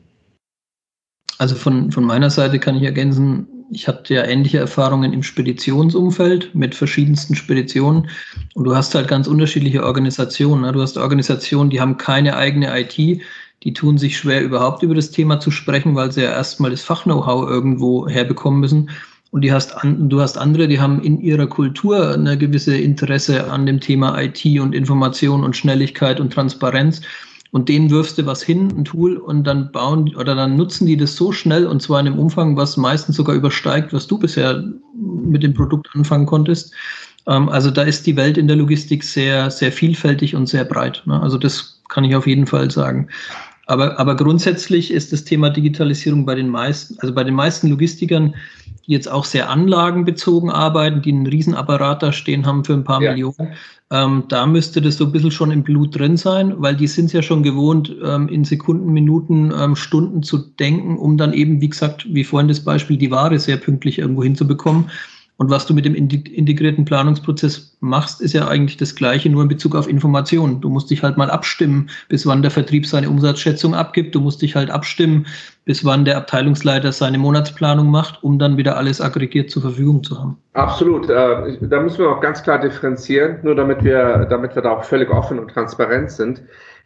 [SPEAKER 2] Also von, von meiner Seite kann ich ergänzen, ich hatte ja ähnliche Erfahrungen im Speditionsumfeld mit verschiedensten Speditionen und du hast halt ganz unterschiedliche Organisationen. Ne? Du hast Organisationen, die haben keine eigene IT, die tun sich schwer, überhaupt über das Thema zu sprechen, weil sie ja erstmal das Fachknow-how irgendwo herbekommen müssen. Und hast an, du hast andere, die haben in ihrer Kultur eine gewisse Interesse an dem Thema IT und Information und Schnelligkeit und Transparenz. Und denen wirfst du was hin, ein Tool, und dann bauen oder dann nutzen die das so schnell und zwar in einem Umfang, was meistens sogar übersteigt, was du bisher mit dem Produkt anfangen konntest. Ähm, also da ist die Welt in der Logistik sehr, sehr vielfältig und sehr breit. Ne? Also das kann ich auf jeden Fall sagen. Aber, aber grundsätzlich ist das Thema Digitalisierung bei den meisten, also bei den meisten Logistikern, die jetzt auch sehr anlagenbezogen arbeiten, die einen Riesenapparat da stehen haben für ein paar ja. Millionen, ähm, da müsste das so ein bisschen schon im Blut drin sein, weil die sind ja schon gewohnt, ähm, in Sekunden, Minuten, ähm, Stunden zu denken, um dann eben, wie gesagt, wie vorhin das Beispiel, die Ware sehr pünktlich irgendwo hinzubekommen. Und was du mit dem integrierten Planungsprozess machst, ist ja eigentlich das Gleiche, nur in Bezug auf Informationen. Du musst dich halt mal abstimmen, bis wann der Vertrieb seine Umsatzschätzung abgibt. Du musst dich halt abstimmen, bis wann der Abteilungsleiter seine Monatsplanung macht, um dann wieder alles aggregiert zur Verfügung zu haben.
[SPEAKER 3] Absolut. Äh, da müssen wir auch ganz klar differenzieren, nur damit wir, damit wir da auch völlig offen und transparent sind.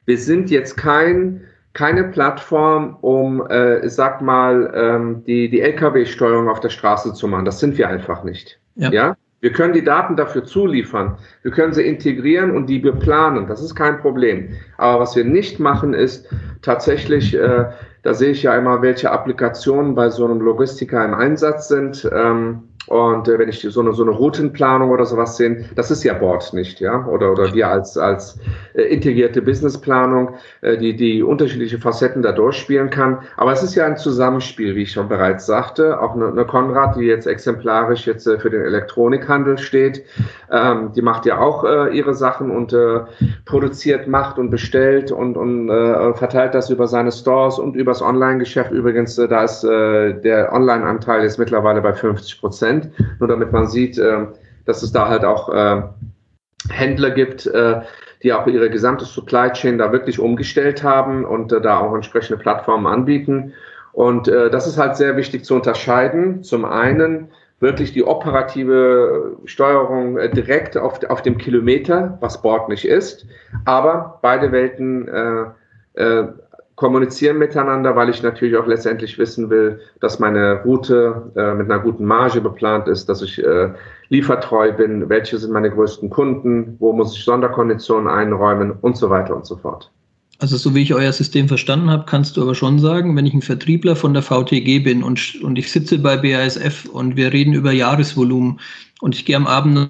[SPEAKER 3] Wir sind jetzt kein keine Plattform, um, äh, sag mal, ähm, die, die Lkw-Steuerung auf der Straße zu machen. Das sind wir einfach nicht. Ja. ja. Wir können die Daten dafür zuliefern. Wir können sie integrieren und die beplanen. Das ist kein Problem. Aber was wir nicht machen, ist tatsächlich, äh, da sehe ich ja immer, welche Applikationen bei so einem Logistiker im Einsatz sind. Ähm, und äh, wenn ich so eine, so eine Routenplanung oder sowas sehe, das ist ja Board nicht, ja, oder, oder wir als, als äh, integrierte Businessplanung, äh, die, die unterschiedliche Facetten da durchspielen kann. Aber es ist ja ein Zusammenspiel, wie ich schon bereits sagte. Auch eine, eine Konrad, die jetzt exemplarisch jetzt äh, für den Elektronikhandel steht, ähm, die macht ja auch äh, ihre Sachen und äh, produziert, macht und bestellt und, und äh, verteilt das über seine Stores und übers Online-Geschäft. Übrigens, äh, da ist äh, der Online-Anteil jetzt mittlerweile bei 50 Prozent. Prozent. Nur damit man sieht, äh, dass es da halt auch äh, Händler gibt, äh, die auch ihre gesamte Supply Chain da wirklich umgestellt haben und da auch entsprechende Plattformen anbieten. Und das ist halt sehr wichtig zu unterscheiden. Zum einen wirklich die operative Steuerung direkt auf, auf dem Kilometer, was Bord nicht ist, aber beide Welten äh, äh, kommunizieren miteinander, weil ich natürlich auch letztendlich wissen will, dass meine Route äh, mit einer guten Marge beplant ist, dass ich äh, liefertreu bin, welche sind meine größten Kunden, wo muss ich Sonderkonditionen einräumen und so weiter und so fort.
[SPEAKER 2] Also so wie ich euer System verstanden habe, kannst du aber schon sagen, wenn ich ein Vertriebler von der VTG bin und, und ich sitze bei BASF und wir reden über Jahresvolumen und ich gehe am Abend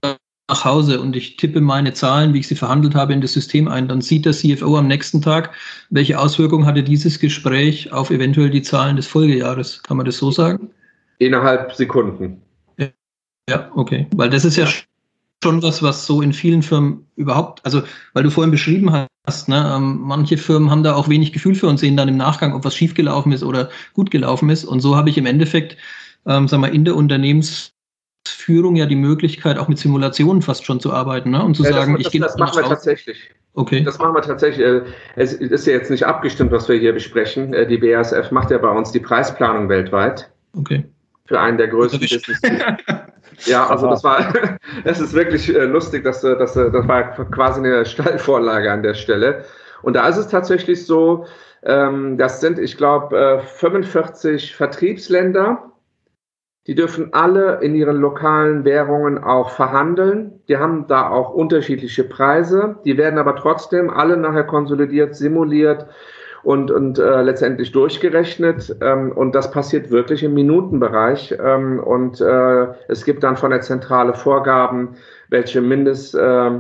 [SPEAKER 2] nach Hause und ich tippe meine Zahlen, wie ich sie verhandelt habe, in das System ein, dann sieht der CFO am nächsten Tag, welche Auswirkungen hatte dieses Gespräch auf eventuell die Zahlen des Folgejahres. Kann man das so sagen?
[SPEAKER 3] Innerhalb Sekunden.
[SPEAKER 2] Ja, okay. Weil das ist ja schon was, was so in vielen Firmen überhaupt, also weil du vorhin beschrieben hast. Ne? Ähm, manche Firmen haben da auch wenig Gefühl für und sehen dann im Nachgang, ob was schiefgelaufen ist oder gut gelaufen ist. Und so habe ich im Endeffekt, ähm, sag mal, in der Unternehmensführung ja die Möglichkeit, auch mit Simulationen fast schon zu arbeiten ne? und zu ja, sagen,
[SPEAKER 3] das,
[SPEAKER 2] ich gehe
[SPEAKER 3] das, das machen wir tatsächlich.
[SPEAKER 2] Okay.
[SPEAKER 3] Das machen wir tatsächlich. Äh, es ist ja jetzt nicht abgestimmt, was wir hier besprechen. Äh, die BASF macht ja bei uns die Preisplanung weltweit.
[SPEAKER 2] Okay.
[SPEAKER 3] Für einen der größten Business. Ja, also das war, es ist wirklich äh, lustig, dass, dass das war quasi eine Steilvorlage an der Stelle. Und da ist es tatsächlich so, ähm, das sind, ich glaube, 45 Vertriebsländer die dürfen alle in ihren lokalen Währungen auch verhandeln. Die haben da auch unterschiedliche Preise. Die werden aber trotzdem alle nachher konsolidiert, simuliert und, und äh, letztendlich durchgerechnet. Ähm, und das passiert wirklich im Minutenbereich. Ähm, und äh, es gibt dann von der Zentrale Vorgaben, welche Mindest. Äh,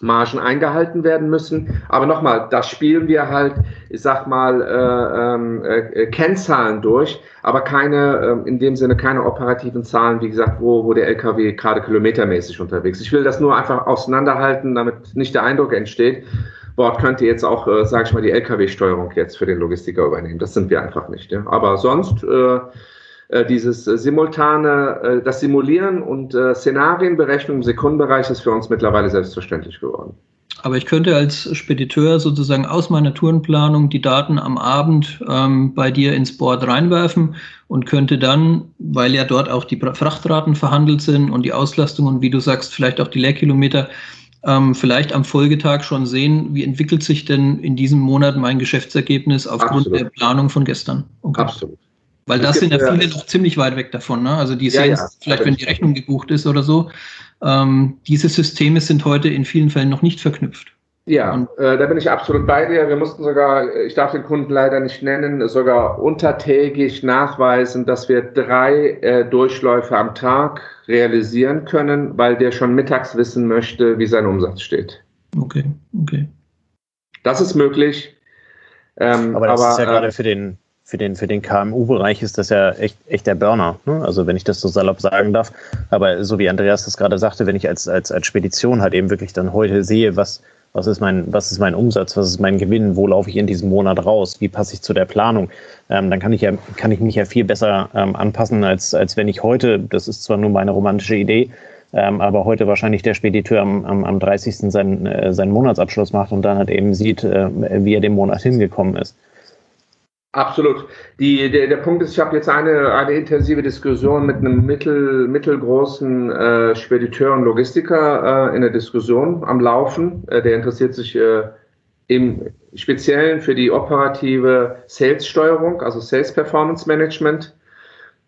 [SPEAKER 3] Margen eingehalten werden müssen. Aber nochmal, da spielen wir halt, ich sag mal, äh, ähm, äh, Kennzahlen durch, aber keine, äh, in dem Sinne keine operativen Zahlen, wie gesagt, wo, wo der LKW gerade kilometermäßig unterwegs ist. Ich will das nur einfach auseinanderhalten, damit nicht der Eindruck entsteht, Bord könnte jetzt auch, äh, sage ich mal, die LKW-Steuerung jetzt für den Logistiker übernehmen. Das sind wir einfach nicht. Ja? Aber sonst äh, dieses äh, simultane, äh, das Simulieren und Szenarienberechnung im Sekundenbereich ist für uns mittlerweile selbstverständlich geworden.
[SPEAKER 2] Aber ich könnte als Spediteur sozusagen aus meiner Tourenplanung die Daten am Abend ähm, bei dir ins Board reinwerfen und könnte dann, weil ja dort auch die Frachtraten verhandelt sind und die Auslastung und wie du sagst, vielleicht auch die Leerkilometer, ähm, vielleicht am Folgetag schon sehen, wie entwickelt sich denn in diesem Monat mein Geschäftsergebnis aufgrund Absolut. der Planung von gestern.
[SPEAKER 3] Okay. Absolut.
[SPEAKER 2] Weil das sind ja viele noch ziemlich weit weg davon. Ne? Also die sehen ja, ja, vielleicht, wenn die Rechnung gebucht ist oder so. Ähm, diese Systeme sind heute in vielen Fällen noch nicht verknüpft.
[SPEAKER 3] Ja, Und, äh, da bin ich absolut bei dir. Wir mussten sogar, ich darf den Kunden leider nicht nennen, sogar untertägig nachweisen, dass wir drei äh, Durchläufe am Tag realisieren können, weil der schon mittags wissen möchte, wie sein Umsatz steht.
[SPEAKER 2] Okay, okay.
[SPEAKER 3] Das ist möglich.
[SPEAKER 1] Ähm, aber das aber, ist ja gerade äh, für den für den, für den KMU-Bereich ist das ja echt, echt der Burner. Ne? Also wenn ich das so salopp sagen darf. Aber so wie Andreas das gerade sagte, wenn ich als, als, als Spedition halt eben wirklich dann heute sehe, was, was ist mein, was ist mein Umsatz, was ist mein Gewinn, wo laufe ich in diesem Monat raus, wie passe ich zu der Planung, ähm, dann kann ich ja, kann ich mich ja viel besser ähm, anpassen, als, als wenn ich heute, das ist zwar nur meine romantische Idee, ähm, aber heute wahrscheinlich der Spediteur am, am, am 30. Seinen, äh, seinen Monatsabschluss macht und dann halt eben sieht, äh, wie er dem Monat hingekommen ist.
[SPEAKER 3] Absolut. Die, der, der Punkt ist, ich habe jetzt eine, eine intensive Diskussion mit einem mittel, mittelgroßen äh, Spediteur und Logistiker äh, in der Diskussion am Laufen. Äh, der interessiert sich äh, im Speziellen für die operative Sales-Steuerung, also Sales Performance Management.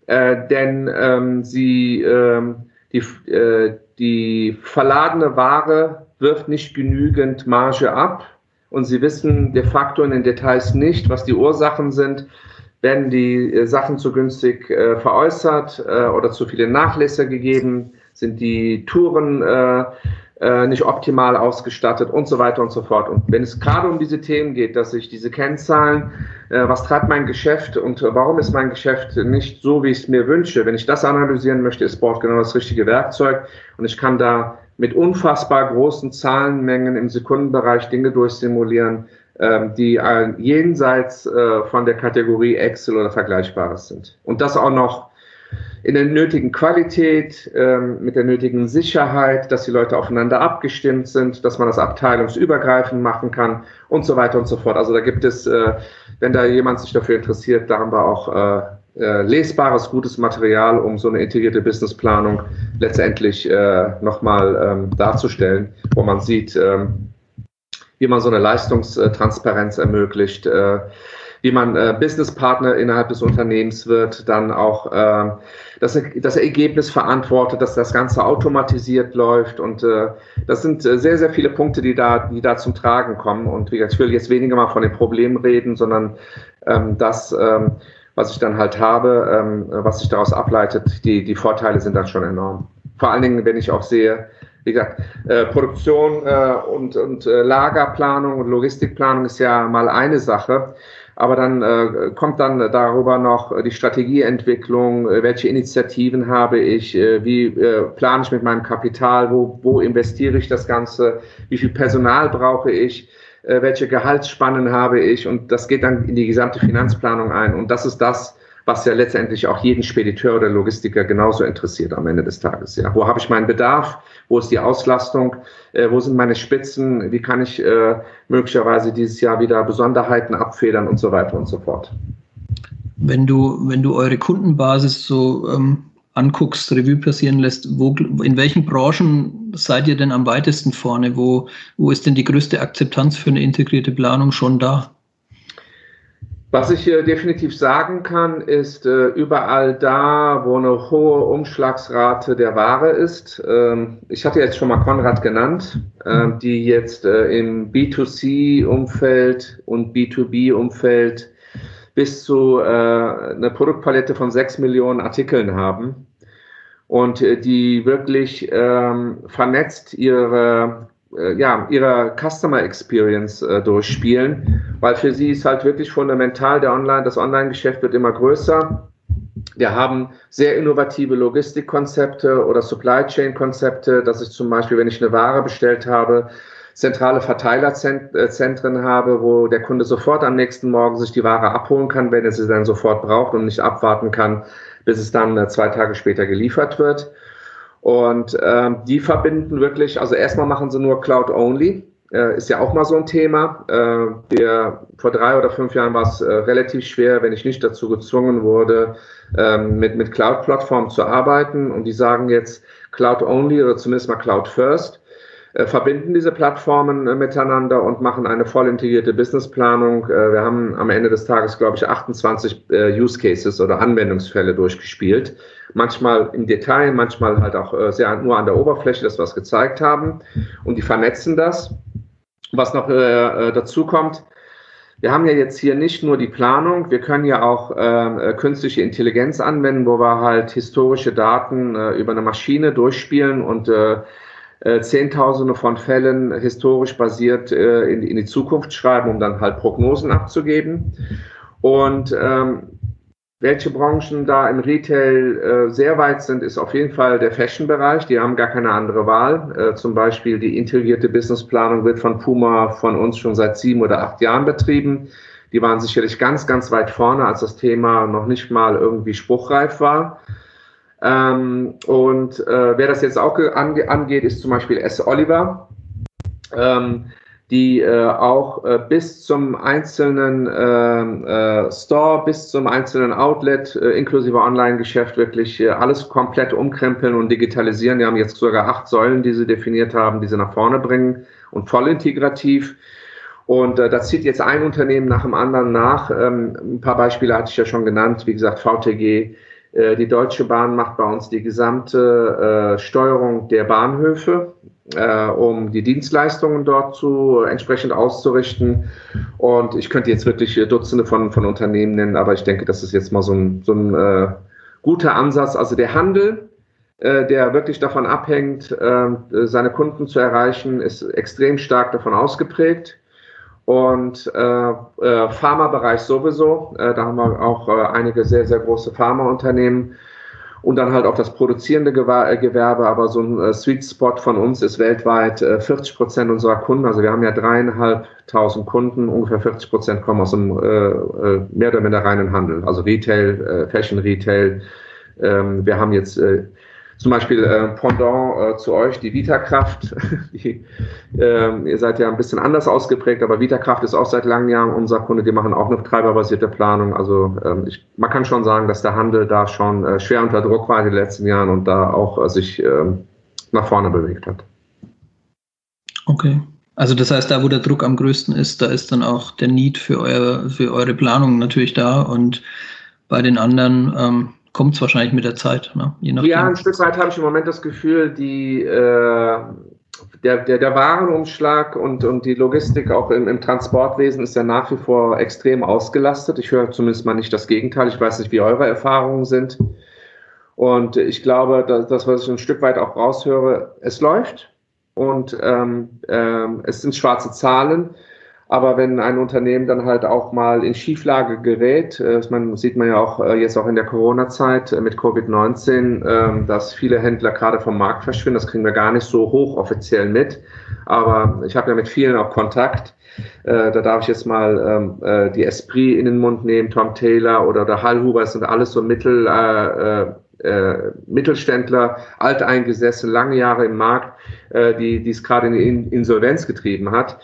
[SPEAKER 3] Äh, denn ähm, sie, ähm, die, äh, die verladene Ware wirft nicht genügend Marge ab und sie wissen de facto in den Details nicht, was die Ursachen sind. Werden die äh, Sachen zu günstig äh, veräußert äh, oder zu viele Nachlässe gegeben? Sind die Touren äh, äh, nicht optimal ausgestattet und so weiter und so fort. Und wenn es gerade um diese Themen geht, dass ich diese Kennzahlen, äh, was treibt mein Geschäft und warum ist mein Geschäft nicht so, wie ich es mir wünsche, wenn ich das analysieren möchte, ist Board genau das richtige Werkzeug und ich kann da mit unfassbar großen Zahlenmengen im Sekundenbereich Dinge durchsimulieren, ähm, die jenseits äh, von der Kategorie Excel oder Vergleichbares sind. Und das auch noch in der nötigen Qualität, ähm, mit der nötigen Sicherheit, dass die Leute aufeinander abgestimmt sind, dass man das abteilungsübergreifend machen kann und so weiter und so fort. Also da gibt es, äh, wenn da jemand sich dafür interessiert, da haben wir auch äh, lesbares, gutes Material, um so eine integrierte Businessplanung letztendlich äh, nochmal ähm, darzustellen, wo man sieht, ähm, wie man so eine Leistungstransparenz ermöglicht, äh, wie man äh, Businesspartner innerhalb des Unternehmens wird, dann auch äh, das, das Ergebnis verantwortet, dass das Ganze automatisiert läuft. Und äh, das sind äh, sehr, sehr viele Punkte, die da, die da zum Tragen kommen. Und wie gesagt, ich will jetzt weniger mal von den Problemen reden, sondern ähm, das, ähm, was ich dann halt habe, ähm, was sich daraus ableitet, die, die Vorteile sind dann schon enorm. Vor allen Dingen, wenn ich auch sehe, wie gesagt, äh, Produktion äh, und, und äh, Lagerplanung und Logistikplanung ist ja mal eine Sache. Aber dann äh, kommt dann darüber noch die Strategieentwicklung, äh, welche Initiativen habe ich, äh, wie äh, plane ich mit meinem Kapital, wo, wo investiere ich das Ganze, wie viel Personal brauche ich, welche Gehaltsspannen habe ich und das geht dann in die gesamte Finanzplanung ein. Und das ist das, was ja letztendlich auch jeden Spediteur oder Logistiker genauso interessiert am Ende des Tages. Ja, wo habe ich meinen Bedarf? Wo ist die Auslastung? Äh, wo sind meine Spitzen? Wie kann ich äh, möglicherweise dieses Jahr wieder Besonderheiten abfedern und so weiter und so fort?
[SPEAKER 2] Wenn du, wenn du eure Kundenbasis so ähm, anguckst, Revue passieren lässt, wo, in welchen Branchen seid ihr denn am weitesten vorne? Wo, wo ist denn die größte Akzeptanz für eine integrierte Planung schon da?
[SPEAKER 3] Was ich äh, definitiv sagen kann, ist äh, überall da, wo eine hohe Umschlagsrate der Ware ist. Ähm, ich hatte jetzt schon mal Konrad genannt, äh, die jetzt äh, im B2C-Umfeld und B2B-Umfeld bis zu äh, einer Produktpalette von sechs Millionen Artikeln haben und äh, die wirklich ähm, vernetzt ihre äh, ja, ihrer Customer Experience äh, durchspielen, weil für sie ist halt wirklich fundamental der Online, das Online-Geschäft wird immer größer. Wir haben sehr innovative Logistikkonzepte oder Supply Chain Konzepte, dass ich zum Beispiel, wenn ich eine Ware bestellt habe, zentrale Verteilerzentren habe, wo der Kunde sofort am nächsten Morgen sich die Ware abholen kann, wenn er sie dann sofort braucht und nicht abwarten kann, bis es dann äh, zwei Tage später geliefert wird. Und ähm, die verbinden wirklich, also erstmal machen sie nur Cloud-Only, äh, ist ja auch mal so ein Thema. Äh, wir, vor drei oder fünf Jahren war es äh, relativ schwer, wenn ich nicht dazu gezwungen wurde, ähm, mit, mit Cloud-Plattformen zu arbeiten. Und die sagen jetzt Cloud-Only oder zumindest mal Cloud-First. Äh, verbinden diese Plattformen äh, miteinander und machen eine voll integrierte Businessplanung. Äh, wir haben am Ende des Tages, glaube ich, 28 Use Cases oder Anwendungsfälle durchgespielt. Manchmal im Detail, manchmal halt auch sehr nur an der Oberfläche, dass wir es gezeigt haben. Und die vernetzen das. Was noch dazu kommt, wir haben ja jetzt hier nicht nur die Planung, wir können ja auch äh, künstliche Intelligenz anwenden, wo wir halt historische Daten äh, über eine Maschine durchspielen und äh, äh, Zehntausende von Fällen historisch basiert äh, in, in, die Zukunft schreiben, um dann halt Prognosen abzugeben. Und ähm, welche Branchen da im Retail äh, sehr weit sind, ist auf jeden Fall der Fashion-Bereich. Die haben gar keine andere Wahl. Äh, zum Beispiel die integrierte Businessplanung wird von Puma von uns schon seit sieben oder acht Jahren betrieben. Die waren sicherlich ganz, ganz weit vorne, als das Thema noch nicht mal irgendwie spruchreif war. Ähm, und äh, wer das jetzt auch ange angeht, ist zum Beispiel S. Oliver, ähm, die äh, auch äh, bis zum einzelnen ähm, äh, Store, bis zum einzelnen Outlet, äh, inklusive Online-Geschäft, wirklich äh, alles komplett umkrempeln und digitalisieren. Die haben jetzt sogar acht Säulen, die sie definiert haben, die sie nach vorne bringen und voll integrativ. Und äh, das zieht jetzt ein Unternehmen nach dem anderen nach. Ähm, ein paar Beispiele hatte ich ja schon genannt. Wie gesagt, VTG, äh, die Deutsche Bahn macht bei uns die gesamte äh, Steuerung der Bahnhöfe, äh, um die Dienstleistungen dort zu entsprechend auszurichten. Und ich könnte jetzt wirklich Dutzende von, von Unternehmen nennen, aber ich denke, das ist jetzt mal so ein, so ein äh, guter Ansatz. Also der Handel, äh, der wirklich davon abhängt, äh, seine Kunden zu erreichen, ist extrem stark davon ausgeprägt und äh, äh, Pharmabereich sowieso. Äh, da haben wir auch äh, einige sehr, sehr große Pharmaunternehmen und dann halt auch das produzierende äh, Gewerbe. Aber so ein äh, Sweet Spot von uns ist weltweit äh, 40 Prozent unserer Kunden. Also wir haben ja dreieinhalbtausend Kunden, ungefähr 40 Prozent kommen aus dem äh, äh, mehr oder minder reinen Handel, also Retail, äh, Fashion Retail. Ähm, wir haben jetzt äh, zum Beispiel äh, Pendant äh, zu euch, die Vitakraft. Die, äh, ihr seid ja ein bisschen anders ausgeprägt, aber Vitakraft ist auch seit langem Jahren unser Kunde. Die machen auch eine treiberbasierte Planung. Also ähm, ich, man kann schon sagen, dass der Handel da schon äh, schwer unter Druck war in den letzten Jahren und da auch äh, sich ähm, nach vorne bewegt hat.
[SPEAKER 2] Okay. Also das heißt, da wo der Druck am größten ist, da ist dann auch der Need für, euer, für eure Planung natürlich da und bei den anderen ähm, kommt es wahrscheinlich mit der Zeit. Ne?
[SPEAKER 3] ja, ein Stück weit habe ich im Moment das Gefühl, die, äh, der, der, der Warenumschlag und, und die Logistik auch im, im Transportwesen ist ja nach wie vor extrem ausgelastet. Ich höre zumindest mal nicht das Gegenteil. Ich weiß nicht, wie eure Erfahrungen sind. Und ich glaube, dass, das, was ich ein Stück weit auch raushöre, es läuft und ähm, ähm, es sind schwarze Zahlen. Aber wenn ein Unternehmen dann halt auch mal in Schieflage gerät, äh, man sieht man ja auch äh, jetzt auch in der Corona-Zeit äh, mit Covid-19, äh, dass viele Händler gerade vom Markt verschwinden. Das kriegen wir gar nicht so hoch offiziell mit. Aber ich habe ja mit vielen auch Kontakt. Da darf ich jetzt mal ähm, äh, die Esprit in den Mund nehmen, Tom Taylor oder der Hallhuber, das sind alles so Mittel, äh, Mittelständler, alteingesessen, lange Jahre im Markt, äh, die es gerade in Insolvenz getrieben hat.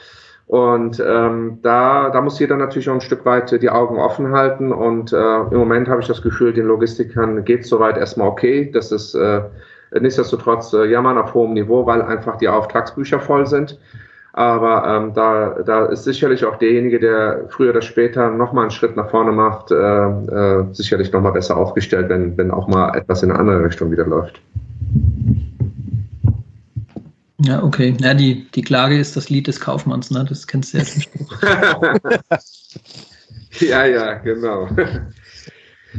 [SPEAKER 3] Und ähm, da, da muss jeder natürlich auch ein Stück weit die Augen offen halten. Und äh, im Moment habe ich das Gefühl, den Logistikern geht es soweit erstmal okay. Das ist äh, nichtsdestotrotz äh, jammern auf hohem Niveau, weil einfach die Auftragsbücher voll sind. Aber ähm, da, da ist sicherlich auch derjenige, der früher oder später nochmal einen Schritt nach vorne macht, äh, äh, sicherlich nochmal besser aufgestellt, wenn, wenn auch mal etwas in eine andere Richtung wieder läuft.
[SPEAKER 2] Ja, okay. Ja, die, die Klage ist das Lied des Kaufmanns, ne? Das kennst du ja Spruch.
[SPEAKER 3] ja, ja, genau.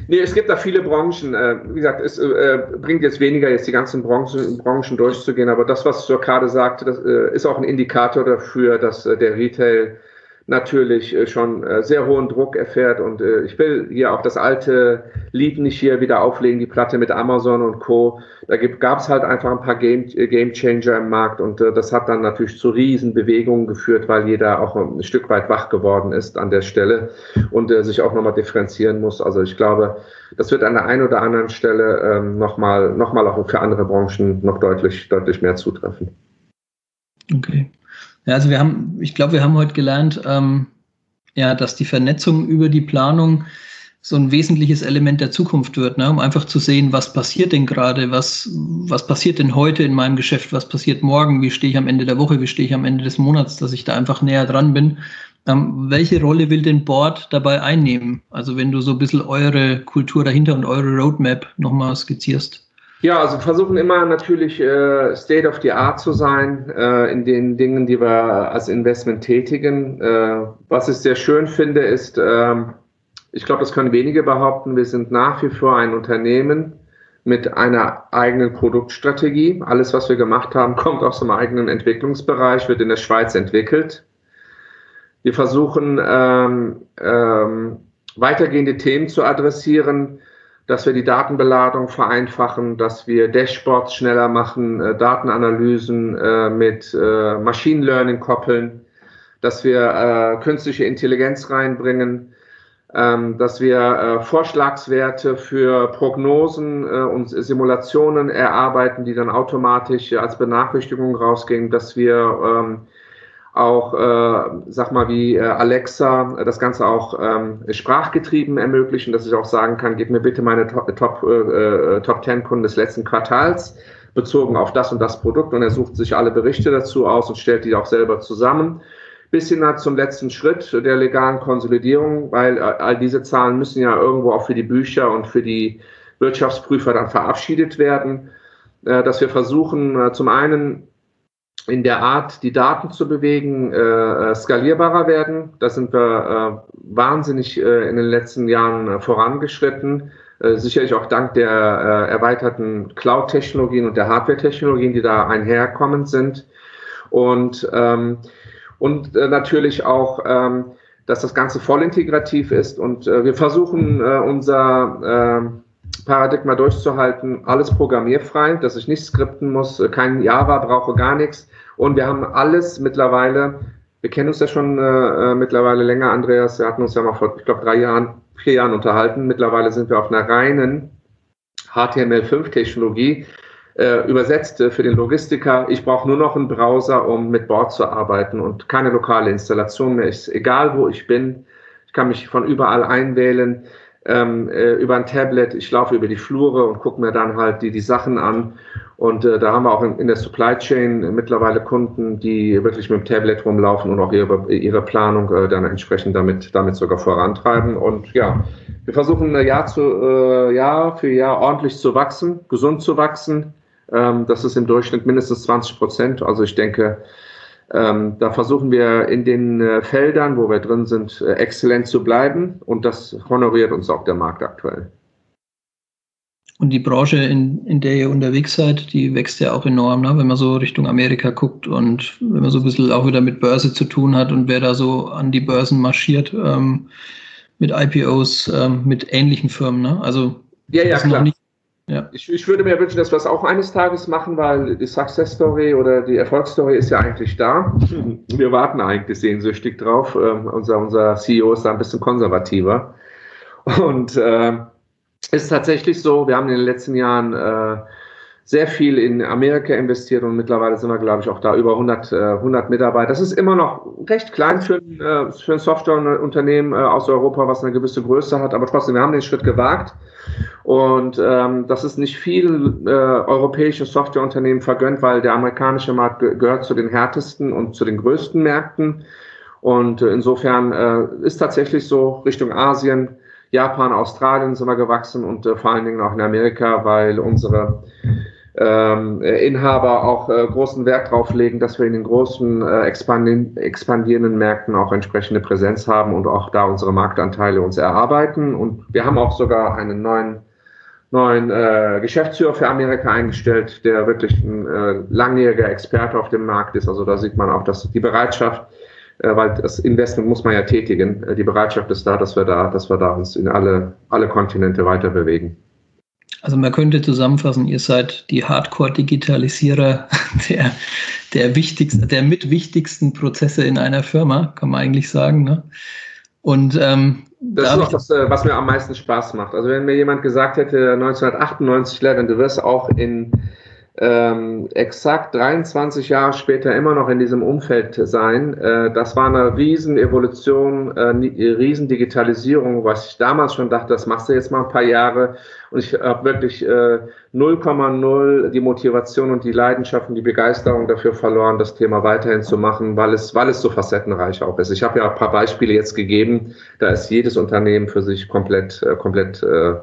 [SPEAKER 3] Nee, es gibt da viele Branchen. Äh, wie gesagt, es äh, bringt jetzt weniger, jetzt die ganzen Branchen, Branchen durchzugehen, aber das, was du gerade sagte, das äh, ist auch ein Indikator dafür, dass der Retail natürlich äh, schon äh, sehr hohen Druck erfährt. Und äh, ich will hier auch das alte Lied nicht hier wieder auflegen, die Platte mit Amazon und Co. Da gab es halt einfach ein paar Game, Game Changer im Markt und das hat dann natürlich zu riesen Bewegungen geführt, weil jeder auch ein Stück weit wach geworden ist an der Stelle und sich auch nochmal differenzieren muss. Also ich glaube, das wird an der einen oder anderen Stelle ähm, nochmal noch auch für andere Branchen noch deutlich, deutlich mehr zutreffen.
[SPEAKER 2] Okay. Ja, also wir haben, ich glaube, wir haben heute gelernt, ähm, ja, dass die Vernetzung über die Planung so ein wesentliches Element der Zukunft wird, ne? um einfach zu sehen, was passiert denn gerade, was, was passiert denn heute in meinem Geschäft, was passiert morgen, wie stehe ich am Ende der Woche, wie stehe ich am Ende des Monats, dass ich da einfach näher dran bin. Ähm, welche Rolle will denn Board dabei einnehmen? Also wenn du so ein bisschen eure Kultur dahinter und eure Roadmap nochmal skizzierst.
[SPEAKER 3] Ja, also versuchen immer natürlich äh, State of the Art zu sein äh, in den Dingen, die wir als Investment tätigen. Äh, was ich sehr schön finde, ist, äh, ich glaube, das können wenige behaupten, wir sind nach wie vor ein Unternehmen mit einer eigenen Produktstrategie. Alles, was wir gemacht haben, kommt aus dem eigenen Entwicklungsbereich, wird in der Schweiz entwickelt. Wir versuchen ähm, ähm, weitergehende Themen zu adressieren, dass wir die Datenbeladung vereinfachen, dass wir Dashboards schneller machen, äh, Datenanalysen äh, mit äh, Machine Learning koppeln, dass wir äh, künstliche Intelligenz reinbringen, ähm, dass wir äh, Vorschlagswerte für Prognosen äh, und Simulationen erarbeiten, die dann automatisch als Benachrichtigung rausgehen, dass wir ähm, auch, äh, sag mal, wie äh, Alexa äh, das Ganze auch ähm, sprachgetrieben ermöglichen, dass ich auch sagen kann, gib mir bitte meine Top, Top, äh, äh Top 10 Kunden des letzten Quartals bezogen auf das und das Produkt und er sucht sich alle Berichte dazu aus und stellt die auch selber zusammen. Bis hin zum letzten Schritt der legalen Konsolidierung, weil äh, all diese Zahlen müssen ja irgendwo auch für die Bücher und für die Wirtschaftsprüfer dann verabschiedet werden, äh, dass wir versuchen, äh, zum einen in der Art, die Daten zu bewegen, äh, äh, skalierbarer werden. Da sind wir äh, wahnsinnig äh, in den letzten Jahren äh, vorangeschritten. Äh, sicherlich auch dank der äh, erweiterten Cloud-Technologien und der Hardware-Technologien, die da einherkommend sind. Und, ähm, und äh, natürlich auch, ähm, dass das Ganze voll integrativ ist. Und äh, wir versuchen äh, unser äh, Paradigma durchzuhalten, alles programmierfrei, dass ich nicht skripten muss, äh, kein Java brauche, gar nichts. Und wir haben alles mittlerweile, wir kennen uns ja schon äh, äh mittlerweile länger, Andreas, wir hatten uns ja mal vor, ich glaube, drei Jahren, vier Jahren unterhalten. Mittlerweile sind wir auf einer reinen HTML5-Technologie äh, übersetzt äh, für den Logistiker. Ich brauche nur noch einen Browser, um mit Bord zu arbeiten und keine lokale Installation mehr. Ist egal, wo ich bin. Ich kann mich von überall einwählen ähm, äh, über ein Tablet, ich laufe über die Flure und gucke mir dann halt die, die Sachen an. Und äh, da haben wir auch in, in, der Supply Chain mittlerweile Kunden, die wirklich mit dem Tablet rumlaufen und auch ihre, ihre Planung äh, dann entsprechend damit, damit sogar vorantreiben. Und ja, wir versuchen äh, Jahr, zu, äh, Jahr für Jahr ordentlich zu wachsen, gesund zu wachsen. Ähm, das ist im Durchschnitt mindestens 20 Prozent. Also ich denke, ähm, da versuchen wir in den äh, Feldern, wo wir drin sind, äh, exzellent zu bleiben und das honoriert uns auch der Markt aktuell.
[SPEAKER 2] Und die Branche, in, in der ihr unterwegs seid, die wächst ja auch enorm, ne? wenn man so Richtung Amerika guckt und wenn man so ein bisschen auch wieder mit Börse zu tun hat und wer da so an die Börsen marschiert ähm, mit IPOs, ähm, mit ähnlichen Firmen. Ne? Also
[SPEAKER 3] ja, ja, klar. Nicht, ja. Ich, ich, würde mir wünschen, dass wir es auch eines Tages machen, weil die Success Story oder die Erfolgsstory ist ja eigentlich da. Wir warten eigentlich sehnsüchtig drauf. Ähm, unser, unser CEO ist da ein bisschen konservativer. Und äh, ist tatsächlich so, wir haben in den letzten Jahren äh, sehr viel in Amerika investiert und mittlerweile sind wir, glaube ich, auch da über 100, äh, 100 Mitarbeiter. Das ist immer noch recht klein für ein, äh, für ein Softwareunternehmen äh, aus Europa, was eine gewisse Größe hat, aber trotzdem, wir haben den Schritt gewagt und ähm, das ist nicht viel äh, europäische Softwareunternehmen vergönnt, weil der amerikanische Markt ge gehört zu den härtesten und zu den größten Märkten. Und äh, insofern äh, ist tatsächlich so Richtung Asien Japan, Australien sind wir gewachsen und äh, vor allen Dingen auch in Amerika, weil unsere ähm, Inhaber auch äh, großen Wert darauf legen, dass wir in den großen äh, expandierenden, expandierenden Märkten auch entsprechende Präsenz haben und auch da unsere Marktanteile uns erarbeiten. Und wir haben auch sogar einen neuen neuen äh, Geschäftsführer für Amerika eingestellt, der wirklich ein äh, langjähriger Experte auf dem Markt ist. Also da sieht man auch, dass die Bereitschaft, äh, weil das Investment muss man ja tätigen. Äh, die Bereitschaft ist da, dass wir da, dass wir da uns in alle, alle Kontinente weiter bewegen.
[SPEAKER 2] Also man könnte zusammenfassen, ihr seid die Hardcore-Digitalisierer der, der wichtigsten, der mitwichtigsten Prozesse in einer Firma, kann man eigentlich sagen. Ne? Und ähm,
[SPEAKER 3] das da ist auch das, äh, was mir am meisten Spaß macht. Also wenn mir jemand gesagt hätte, 1998, Levin, du wirst auch in ähm, exakt 23 Jahre später immer noch in diesem Umfeld sein. Äh, das war eine riesen Evolution, äh, riesen Digitalisierung, was ich damals schon dachte, das machst du jetzt mal ein paar Jahre. Und ich habe wirklich 0,0 äh, die Motivation und die Leidenschaft und die Begeisterung dafür verloren, das Thema weiterhin zu machen, weil es, weil es so facettenreich auch ist. Ich habe ja ein paar Beispiele jetzt gegeben, da ist jedes Unternehmen für sich komplett, äh, komplett äh,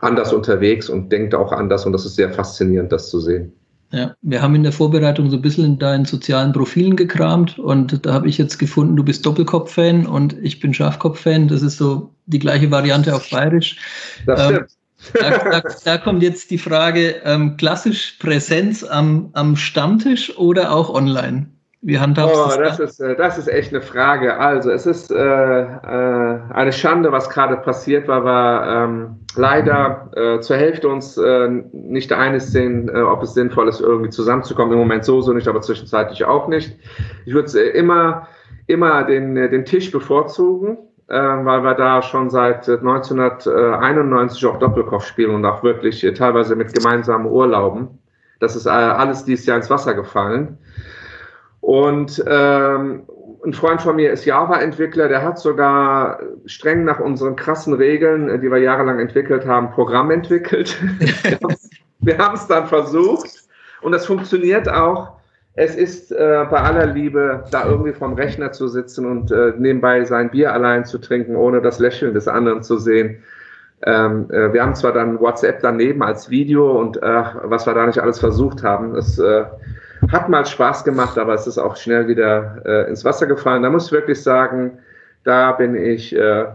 [SPEAKER 3] anders unterwegs und denkt auch anders und das ist sehr faszinierend, das zu sehen.
[SPEAKER 2] Ja, wir haben in der Vorbereitung so ein bisschen in deinen sozialen Profilen gekramt und da habe ich jetzt gefunden, du bist Doppelkopf-Fan und ich bin Schafkopf-Fan. Das ist so die gleiche Variante auf Bayerisch. Das ähm, stimmt. Da, da, da, kommt jetzt die Frage, ähm, klassisch Präsenz am, am Stammtisch oder auch online?
[SPEAKER 3] Wie handhabst oh, das? Das ist, äh, das ist echt eine Frage. Also, es ist äh, äh, eine Schande, was gerade passiert, weil wir ähm, leider äh, zur Hälfte uns äh, nicht einig sind, äh, ob es sinnvoll ist, irgendwie zusammenzukommen. Im Moment so, so nicht, aber zwischenzeitlich auch nicht. Ich würde immer, immer den, den Tisch bevorzugen, weil wir da schon seit 1991 auch Doppelkopf spielen und auch wirklich teilweise mit gemeinsamen Urlauben. Das ist alles dieses Jahr ins Wasser gefallen. Und ähm, ein Freund von mir ist Java-Entwickler, der hat sogar streng nach unseren krassen Regeln, die wir jahrelang entwickelt haben, Programm entwickelt. wir haben es dann versucht und das funktioniert auch. Es ist äh, bei aller Liebe, da irgendwie vom Rechner zu sitzen und äh, nebenbei sein Bier allein zu trinken, ohne das Lächeln des anderen zu sehen. Ähm, äh, wir haben zwar dann WhatsApp daneben als Video und äh, was wir da nicht alles versucht haben, das äh, hat mal Spaß gemacht, aber es ist auch schnell wieder äh, ins Wasser gefallen. Da muss ich wirklich sagen, da bin ich äh,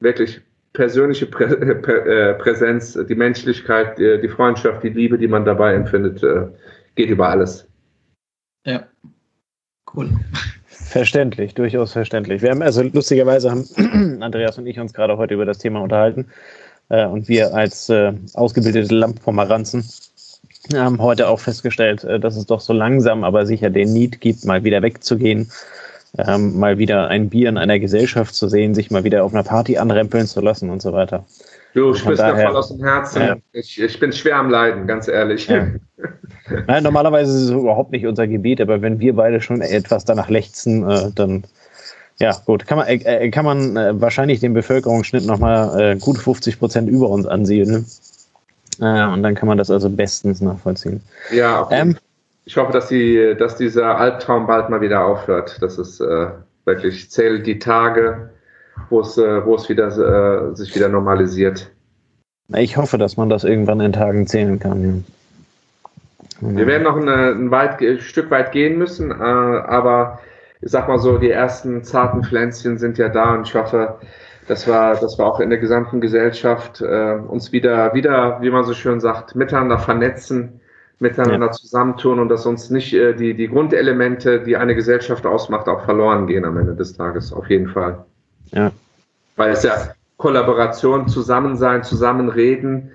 [SPEAKER 3] wirklich persönliche Prä Prä äh, Präsenz, die Menschlichkeit, die, die, Freundschaft, die Liebe, die man dabei empfindet, äh, geht über alles.
[SPEAKER 1] Ja, cool. Verständlich, durchaus verständlich. Wir haben also lustigerweise haben Andreas und ich uns gerade heute über das Thema unterhalten äh, und wir als äh, ausgebildete Lamppomeranzen haben heute auch festgestellt, äh, dass es doch so langsam, aber sicher den Need gibt, mal wieder wegzugehen, ähm, mal wieder ein Bier in einer Gesellschaft zu sehen, sich mal wieder auf einer Party anrempeln zu lassen und so weiter.
[SPEAKER 3] Du sprichst mir voll aus dem Herzen. Ja. Ich, ich bin schwer am Leiden, ganz ehrlich. Ja.
[SPEAKER 1] Nein, normalerweise ist es überhaupt nicht unser Gebiet, aber wenn wir beide schon etwas danach lechzen, äh, dann ja, gut, kann man, äh, äh kann man äh, wahrscheinlich den Bevölkerungsschnitt nochmal äh, gut 50 Prozent über uns ansiedeln. Äh, und dann kann man das also bestens nachvollziehen.
[SPEAKER 3] Ja, okay. ähm, ich hoffe, dass, die, dass dieser Albtraum bald mal wieder aufhört. Das ist äh, wirklich, zählt die Tage, wo es, äh, wo es wieder, äh, sich wieder normalisiert.
[SPEAKER 1] Ich hoffe, dass man das irgendwann in Tagen zählen kann.
[SPEAKER 3] Ja. Wir werden noch eine, ein, weit, ein Stück weit gehen müssen, äh, aber ich sag mal so, die ersten zarten Pflänzchen sind ja da und ich hoffe, Das war, das war auch in der gesamten Gesellschaft äh, uns wieder, wieder, wie man so schön sagt, miteinander vernetzen, miteinander ja. zusammentun und dass uns nicht äh, die, die Grundelemente, die eine Gesellschaft ausmacht, auch verloren gehen am Ende des Tages. Auf jeden Fall. Ja. Weil es ja Kollaboration, Zusammensein, Zusammenreden,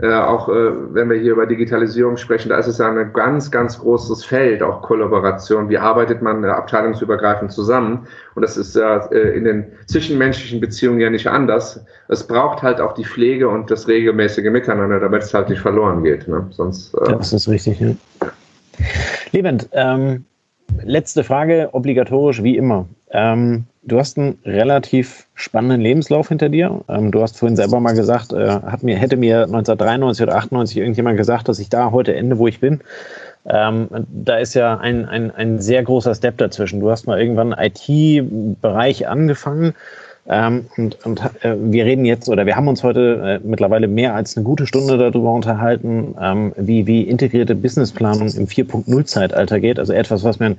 [SPEAKER 3] äh, auch äh, wenn wir hier über Digitalisierung sprechen, da ist es ja ein ganz, ganz großes Feld, auch Kollaboration. Wie arbeitet man äh, abteilungsübergreifend zusammen? Und das ist ja äh, in den zwischenmenschlichen Beziehungen ja nicht anders. Es braucht halt auch die Pflege und das regelmäßige Miteinander, damit es halt nicht verloren geht. Ne?
[SPEAKER 1] Sonst, äh, das ist richtig, ja. Lebend, ähm, letzte Frage, obligatorisch wie immer. Ähm, du hast einen relativ spannenden Lebenslauf hinter dir. Ähm, du hast vorhin selber mal gesagt, äh, hat mir, hätte mir 1993 oder 98 irgendjemand gesagt, dass ich da heute ende, wo ich bin. Ähm, da ist ja ein, ein, ein sehr großer Step dazwischen. Du hast mal irgendwann IT-Bereich angefangen ähm, und und äh, wir reden jetzt oder wir haben uns heute äh, mittlerweile mehr als eine gute Stunde darüber unterhalten, ähm, wie, wie integrierte Businessplanung im 4.0-Zeitalter geht. Also etwas, was man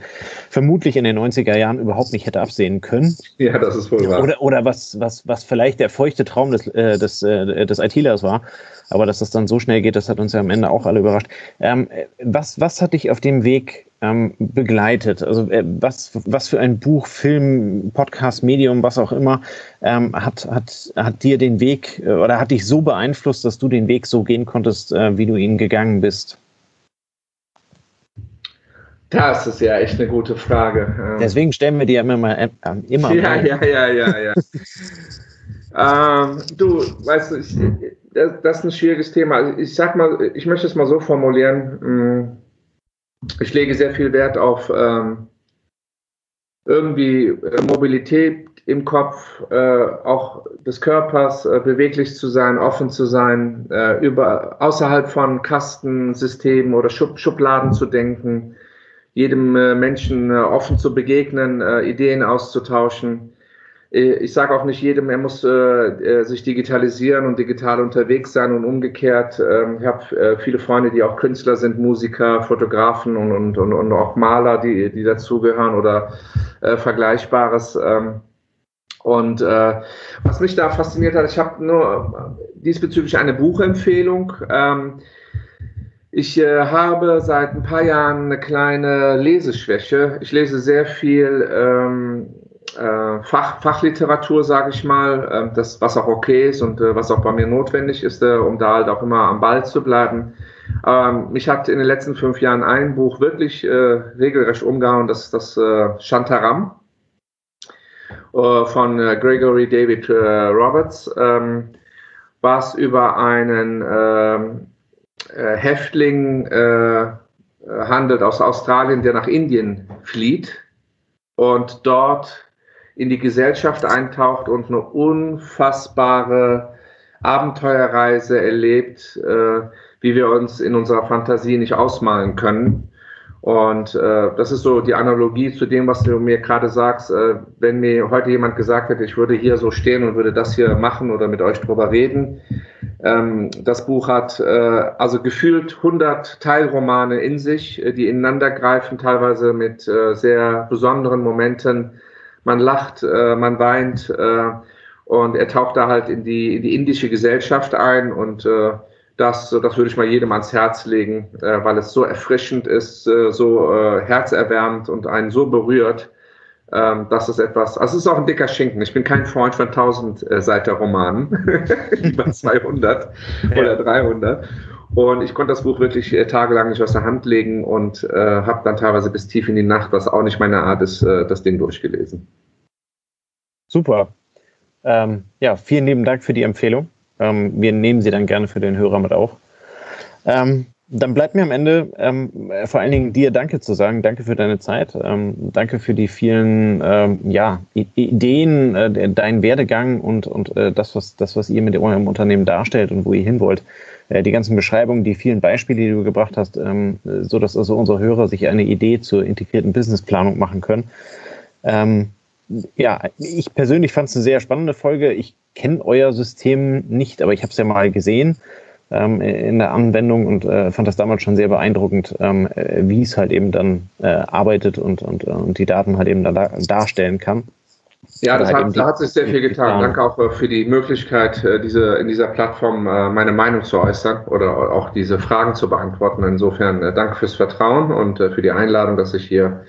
[SPEAKER 1] vermutlich in den 90er Jahren überhaupt nicht hätte absehen können.
[SPEAKER 3] Ja, das ist wohl wahr.
[SPEAKER 1] Oder, oder was, was, was vielleicht der feuchte Traum des, äh, des, äh, des IT-Lers war. Aber dass das dann so schnell geht, das hat uns ja am Ende auch alle überrascht. Ähm, was, was hat dich auf dem Weg ähm, begleitet? Also äh, was, was für ein Buch, Film, Podcast, Medium, was auch immer, ähm, hat, hat, hat dir den Weg äh, oder hat dich so beeinflusst, dass du den Weg so gehen konntest, äh, wie du ihn gegangen bist?
[SPEAKER 3] Das ist ja echt eine gute Frage.
[SPEAKER 1] Ähm. Deswegen stellen wir dir immer mal äh, immer
[SPEAKER 3] Ja, mal. ja, ja, ja, ja. ähm, du, weißt du, ich, das ist ein schwieriges Thema. Ich sag mal, ich möchte es mal so formulieren. Hm, ich lege sehr viel Wert auf ähm, irgendwie äh, Mobilität im Kopf, äh, auch des Körpers, äh, beweglich zu sein, offen zu sein, äh, über, außerhalb von Kastensystemen oder Schub, Schubladen zu denken, jedem äh, Menschen äh, offen zu begegnen, Ideen auszutauschen. Ich sage auch nicht jedem, er muss äh, sich digitalisieren und digital unterwegs sein und umgekehrt. Ähm, ich habe äh, viele Freunde, die auch Künstler sind, Musiker, Fotografen und, und, und, und auch Maler, die, die dazugehören oder äh, Vergleichbares. Ähm, und äh, was mich da fasziniert hat, ich habe nur diesbezüglich eine Buchempfehlung. Ähm, ich äh, habe seit ein paar Jahren eine kleine Leseschwäche. Ich lese sehr viel ähm, äh, Fach, Fachliteratur, sage ich mal, äh, das, was auch okay ist und äh, was auch bei mir notwendig ist, äh, um da halt auch immer am Ball zu bleiben. Ähm, mich hat in den letzten fünf Jahren ein Buch wirklich äh, regelrecht umgehauen, das ist das äh, Shantaram von Gregory David Roberts, ähm, was über einen ähm, Häftling handelt aus Australien, der nach Indien flieht und dort in die Gesellschaft eintaucht und eine unfassbare Abenteuerreise erlebt, äh, wie wir uns in unserer Fantasie nicht ausmalen können. Und äh, das ist so die Analogie zu dem, was du mir gerade sagst. Äh, wenn mir heute jemand gesagt hätte, ich würde hier so stehen und würde das hier machen oder mit euch drüber reden. Ähm, das Buch hat äh, also gefühlt 100 Teilromane in sich, äh, die ineinander greifen, teilweise mit äh, sehr besonderen Momenten man lacht, äh, man weint äh, und er taucht da halt in die, in die indische Gesellschaft ein und äh, das, das würde ich mal jedem ans Herz legen, äh, weil es so erfrischend ist, äh, so äh, herzerwärmend und einen so berührt. Ähm, das ist etwas, also es ist auch ein dicker Schinken. Ich bin kein Freund von 1000 äh, Seiter Romanen, über 200 oder 300. Und ich konnte das Buch wirklich äh, tagelang nicht aus der Hand legen und äh, habe dann teilweise bis tief in die Nacht, was auch nicht meine Art ist, äh, das Ding durchgelesen.
[SPEAKER 1] Super. Ähm, ja, vielen lieben Dank für die Empfehlung. Ähm, wir nehmen sie dann gerne für den Hörer mit auf. Ähm, dann bleibt mir am Ende ähm, vor allen Dingen dir Danke zu sagen. Danke für deine Zeit. Ähm, danke für die vielen ähm, ja, Ideen, äh, deinen Werdegang und, und äh, das, was, das, was ihr mit eurem Unternehmen darstellt und wo ihr hin wollt. Äh, die ganzen Beschreibungen, die vielen Beispiele, die du gebracht hast, ähm, so dass also unsere Hörer sich eine Idee zur integrierten Businessplanung machen können. Ähm, ja, ich persönlich fand es eine sehr spannende Folge. Ich kenne euer System nicht, aber ich habe es ja mal gesehen ähm, in der Anwendung und äh, fand das damals schon sehr beeindruckend, ähm, äh, wie es halt eben dann äh, arbeitet und, und, und die Daten halt eben da, darstellen kann.
[SPEAKER 3] Ja, das hat, da hat sich sehr viel getan. Danke auch äh, für die Möglichkeit, äh, diese, in dieser Plattform äh, meine Meinung zu äußern oder auch diese Fragen zu beantworten. Insofern danke fürs Vertrauen und für die Einladung, dass ich hier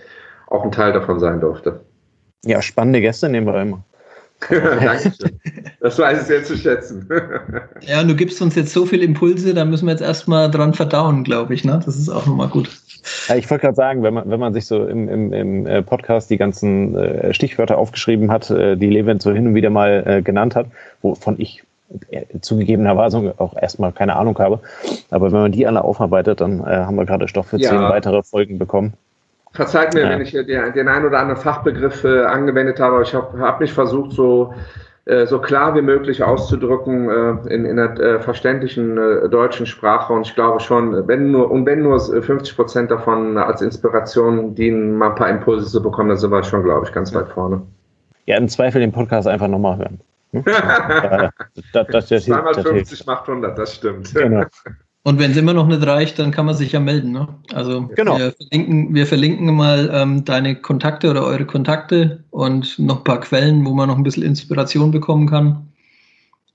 [SPEAKER 3] auch ein Teil davon sein durfte.
[SPEAKER 1] Ja, spannende Gäste nehmen wir immer.
[SPEAKER 3] Dankeschön. Das weiß ich sehr zu schätzen.
[SPEAKER 2] ja, du gibst uns jetzt so viele Impulse, da müssen wir jetzt erstmal dran verdauen, glaube ich. Ne? Das ist auch nochmal gut.
[SPEAKER 1] Ja, ich wollte gerade sagen, wenn man, wenn man sich so im, im, im äh, Podcast die ganzen äh, Stichwörter aufgeschrieben hat, äh, die Levent so hin und wieder mal genannt hat, wovon ich zugegebenerweise auch erstmal keine Ahnung habe. Aber wenn man die alle aufarbeitet, dann haben wir gerade Stoff für ja. zehn weitere Folgen bekommen.
[SPEAKER 3] Verzeiht mir, ja. wenn ich den, den einen oder anderen Fachbegriff äh, angewendet habe, aber ich habe hab mich versucht, so, äh, so klar wie möglich auszudrücken äh, in, in einer äh, verständlichen äh, deutschen Sprache. Und ich glaube schon, wenn nur, und wenn nur 50 Prozent davon als Inspiration dienen, mal ein paar Impulse zu bekommen, dann sind wir schon, glaube ich, ganz weit vorne.
[SPEAKER 1] Ja, im Zweifel den Podcast einfach nochmal hören. Hm?
[SPEAKER 3] das, das, das, 250 macht 100, das stimmt. Genau.
[SPEAKER 2] Und wenn es immer noch nicht reicht, dann kann man sich ja melden. Ne? Also genau. wir, verlinken, wir verlinken mal ähm, deine Kontakte oder eure Kontakte und noch ein paar Quellen, wo man noch ein bisschen Inspiration bekommen kann.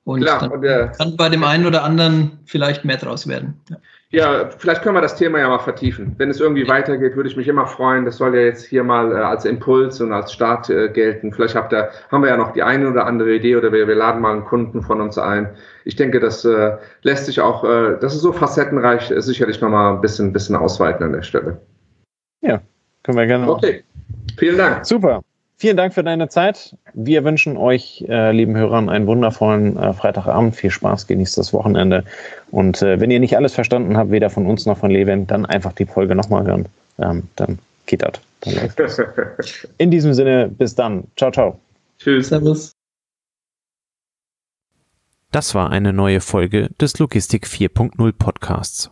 [SPEAKER 2] Und Klar, dann und der, kann bei dem einen oder anderen vielleicht mehr draus werden.
[SPEAKER 3] Ja. Ja, vielleicht können wir das Thema ja mal vertiefen. Wenn es irgendwie weitergeht, würde ich mich immer freuen. Das soll ja jetzt hier mal äh, als Impuls und als Start äh, gelten. Vielleicht habt ihr, haben wir ja noch die eine oder andere Idee oder wir, wir laden mal einen Kunden von uns ein. Ich denke, das äh, lässt sich auch, äh, das ist so facettenreich, äh, sicherlich nochmal ein bisschen, bisschen ausweiten an der Stelle.
[SPEAKER 1] Ja, können wir gerne.
[SPEAKER 3] Okay, vielen Dank.
[SPEAKER 1] Super. Vielen Dank für deine Zeit. Wir wünschen euch, äh, lieben Hörern, einen wundervollen äh, Freitagabend. Viel Spaß, genießt das Wochenende. Und äh, wenn ihr nicht alles verstanden habt, weder von uns noch von Levin, dann einfach die Folge nochmal hören. Ähm, dann geht das. In diesem Sinne, bis dann. Ciao, ciao.
[SPEAKER 2] Tschüss. Servus.
[SPEAKER 4] Das war eine neue Folge des Logistik 4.0 Podcasts.